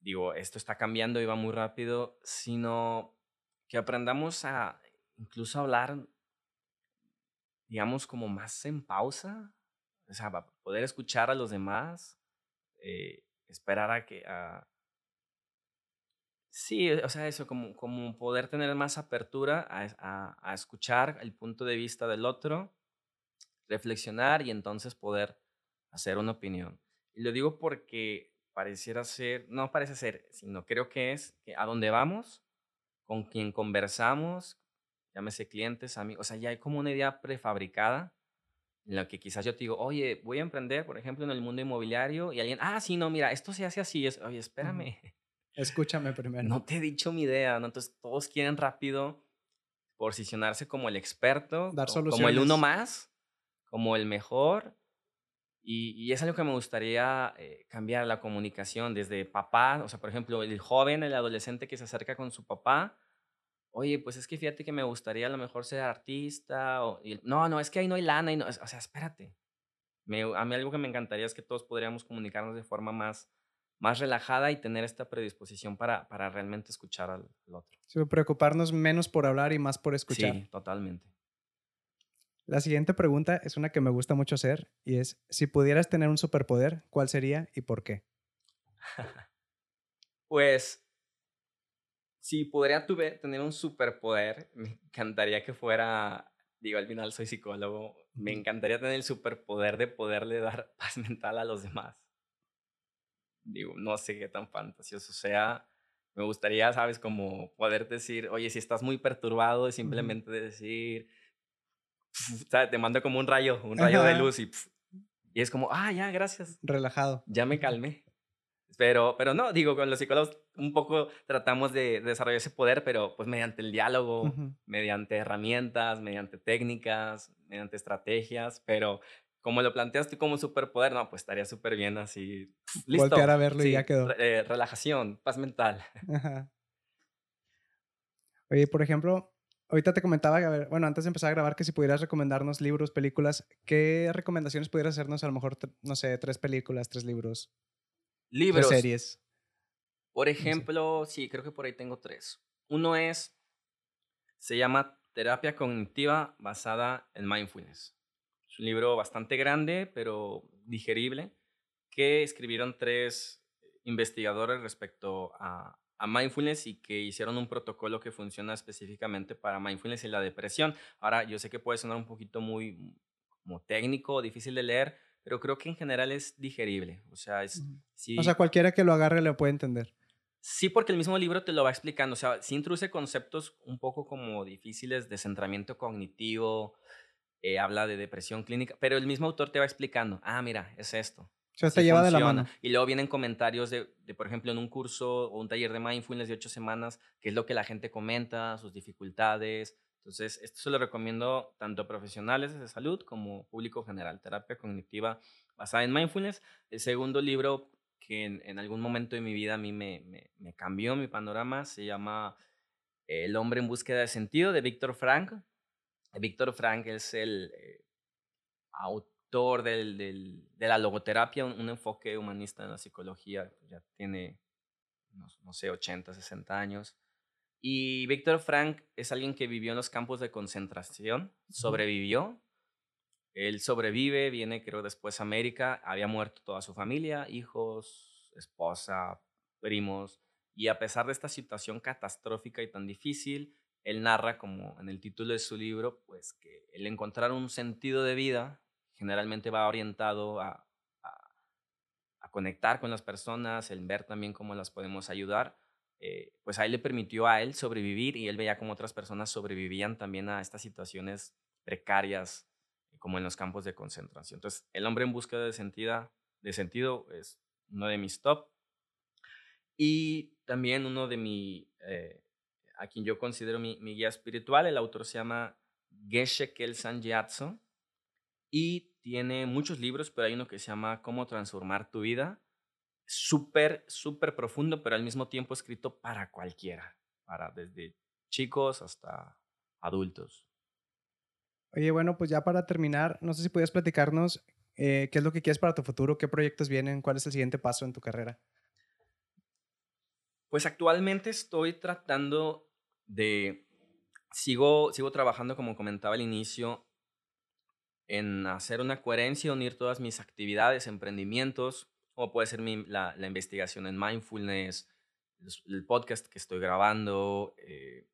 digo, esto está cambiando y va muy rápido, sino que aprendamos a incluso hablar, digamos, como más en pausa, o sea, para poder escuchar a los demás, eh, esperar a que... A, sí, o sea, eso, como, como poder tener más apertura a, a, escuchar el punto de vista del otro, reflexionar y entonces poder hacer una opinión. Y lo digo porque pareciera ser, no parece ser, sino creo que es que a dónde vamos con quien conversamos, llámese clientes, amigos, o sea, ya hay como una idea prefabricada en la que quizás yo te digo, oye, voy a emprender, por ejemplo, en el mundo inmobiliario y alguien, ah, sí, no, mira, esto se hace así, es, oye, espérame. Escúchame primero. No te he dicho mi idea, ¿no? Entonces todos quieren rápido posicionarse como el experto, Dar como el uno más, como el mejor. Y, y es algo que me gustaría eh, cambiar la comunicación desde papá, o sea, por ejemplo, el joven, el adolescente que se acerca con su papá, oye, pues es que fíjate que me gustaría a lo mejor ser artista, o, no, no, es que ahí no hay lana, y no, o sea, espérate. a mí algo que me encantaría es que todos podríamos comunicarnos de forma más, más relajada y tener esta predisposición para, para realmente escuchar al, al otro. Sí, preocuparnos menos por hablar y más por escuchar. Sí, totalmente. La siguiente pregunta es una que me gusta mucho hacer y es, si pudieras tener un superpoder, ¿cuál sería y por qué? *laughs* pues, si pudiera tener un superpoder, me encantaría que fuera, digo, al final soy psicólogo, me encantaría tener el superpoder de poderle dar *laughs* paz mental a los demás. Digo, no sé qué tan fantasioso sea. Me gustaría, sabes, como poder decir, oye, si estás muy perturbado, simplemente decir, te mando como un rayo, un rayo de luz y, y es como, ah, ya, gracias. Relajado. Ya me calmé. Pero, pero no, digo, con los psicólogos un poco tratamos de, desarrollar ese poder, pero pues mediante el diálogo, mediante herramientas, mediante técnicas, mediante estrategias, pero como lo planteas tú como superpoder, no, pues estaría súper bien así. *laughs* Listo. Voltear a verlo y ya quedó. Eh, relajación, paz mental. *laughs* Oye, por ejemplo, Ahorita te comentaba, a ver, bueno, antes de empezar a grabar, que si pudieras recomendarnos libros, películas, ¿qué recomendaciones pudieras hacernos? A lo mejor, no sé, tres películas, tres libros. Libros. Tres series. Por ejemplo, sí, creo que por ahí tengo tres. Uno es, se llama Terapia Cognitiva basada en Mindfulness. Es un libro bastante grande, pero digerible, que escribieron tres investigadores respecto a, a mindfulness y que hicieron un protocolo que funciona específicamente para mindfulness y la depresión. Ahora, yo sé que puede sonar un poquito muy como técnico, difícil de leer, pero creo que en general es digerible. O sea, es... o sea, cualquiera que lo agarre lo puede entender. Sí, porque el mismo libro te lo va explicando. O sea, sí introduce conceptos un poco como difíciles de centramiento cognitivo, eh, habla de depresión clínica, pero el mismo autor te va explicando, ah, mira, es esto. Se lleva de la mano. Y luego vienen comentarios de, de, por ejemplo, en un curso o un taller de mindfulness de ocho semanas, qué es lo que la gente comenta, sus dificultades. Entonces, esto se lo recomiendo tanto a profesionales de salud como público general, terapia cognitiva basada en mindfulness. El segundo libro que en, algún momento de mi vida a mí me, me, cambió mi panorama se llama El hombre en búsqueda de sentido de Víctor Frank. Víctor Frank es el eh, autor del, del, de la logoterapia, un, enfoque humanista en la psicología, ya tiene, no, no sé, 80, 60 años. Y Víctor Frank es alguien que vivió en los campos de concentración, sobrevivió. Él sobrevive, viene creo después a América, había muerto toda su familia, hijos, esposa, primos, y a pesar de esta situación catastrófica y tan difícil, él narra, como en el título de su libro, pues que el encontrar un sentido de vida generalmente va orientado a, conectar con las personas, el ver también cómo las podemos ayudar eh, pues ahí le permitió a él sobrevivir y él veía cómo otras personas sobrevivían también a estas situaciones precarias, eh, como en los campos de concentración. Entonces, El hombre en búsqueda de sentido, de sentido es uno de mis top. Y también uno de mi, eh, a quien yo considero mi, guía espiritual, el autor se llama Geshe Kelsan Gyatso y tiene muchos libros, pero hay uno que se llama Cómo transformar tu vida súper, súper profundo, pero al mismo tiempo escrito para cualquiera, para desde chicos hasta adultos. Oye, bueno, pues ya para terminar, no sé si puedes platicarnos eh, qué es lo que quieres para tu futuro, qué proyectos vienen, cuál es el siguiente paso en tu carrera. Pues actualmente estoy tratando de, sigo, sigo trabajando como comentaba al inicio, en hacer una coherencia, unir todas mis actividades, emprendimientos, como puede ser la, investigación en mindfulness, el podcast que estoy grabando, eh,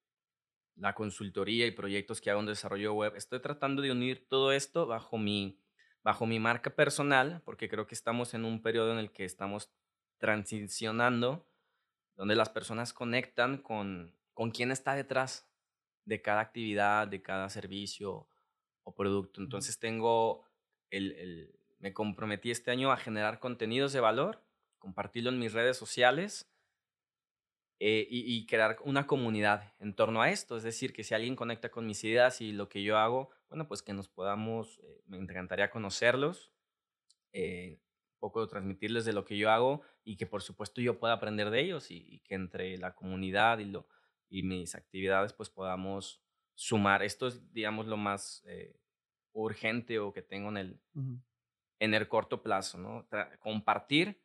la consultoría y proyectos que hago en desarrollo web. Estoy tratando de unir todo esto bajo mi, bajo mi marca personal, porque creo que estamos en un periodo en el que estamos transicionando, donde las personas conectan con, con quién está detrás de cada actividad, de cada servicio o producto. Entonces tengo el me comprometí este año a generar contenidos de valor, compartirlo en mis redes sociales eh, y, crear una comunidad en torno a esto. Es decir, que si alguien conecta con mis ideas y lo que yo hago, bueno, pues que nos podamos, eh, me encantaría conocerlos, eh, un poco transmitirles de lo que yo hago y que por supuesto yo pueda aprender de ellos y, que entre la comunidad y, lo, y mis actividades pues podamos sumar. Esto es, digamos, lo más urgente o que tengo en el, en el corto plazo, ¿no? compartir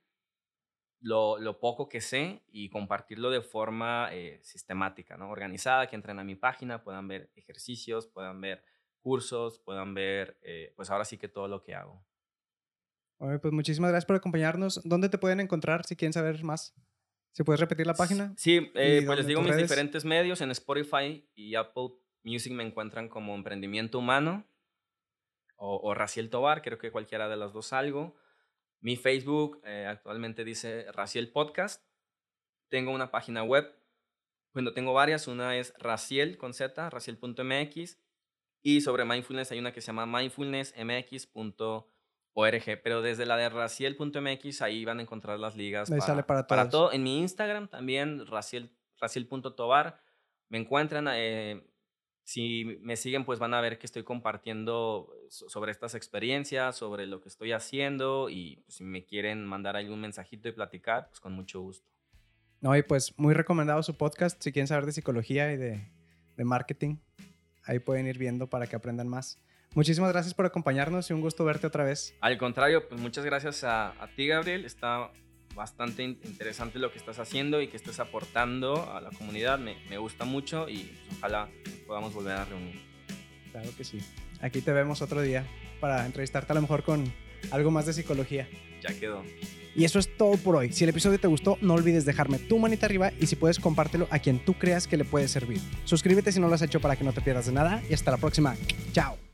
lo, lo, poco que sé y compartirlo de forma eh, sistemática, ¿no? Organizada, que entren a mi página, puedan ver ejercicios, puedan ver cursos, puedan ver, eh, pues ahora sí que todo lo que hago. Pues muchísimas gracias por acompañarnos. ¿Dónde te pueden encontrar si quieren saber más? ¿Si puedes repetir la página? Sí, eh, pues les digo mis diferentes medios. En Spotify y Apple Music me encuentran como Emprendimiento Humano o, Raciel Tobar, creo que cualquiera de las dos algo. Mi Facebook eh, actualmente dice Raciel Podcast. Tengo una página web, bueno, tengo varias. Una es Raciel con Z, raciel.mx. Y sobre mindfulness hay una que se llama mindfulnessmx.org. Pero desde la de raciel.mx ahí van a encontrar las ligas. para, sale para, para todo. En mi Instagram también, raciel, raciel.tobar. Me encuentran. Eh, si me siguen, pues van a ver que estoy compartiendo sobre estas experiencias, sobre lo que estoy haciendo y pues, si me quieren mandar algún mensajito y platicar, pues con mucho gusto. No, y pues muy recomendado su podcast si quieren saber de psicología y de, de marketing. Ahí pueden ir viendo para que aprendan más. Muchísimas gracias por acompañarnos y un gusto verte otra vez. Al contrario, pues muchas gracias a, a ti, Gabriel. Está bastante interesante lo que estás haciendo y que estés aportando a la comunidad. Me, me gusta mucho y pues, ojalá podamos volver a reunir. Claro que sí. Aquí te vemos otro día para entrevistarte a lo mejor con algo más de psicología. Ya quedó. Y eso es todo por hoy. Si el episodio te gustó, no olvides dejarme tu manita arriba y si puedes, compártelo a quien tú creas que le puede servir. Suscríbete si no lo has hecho para que no te pierdas de nada y hasta la próxima. Chao.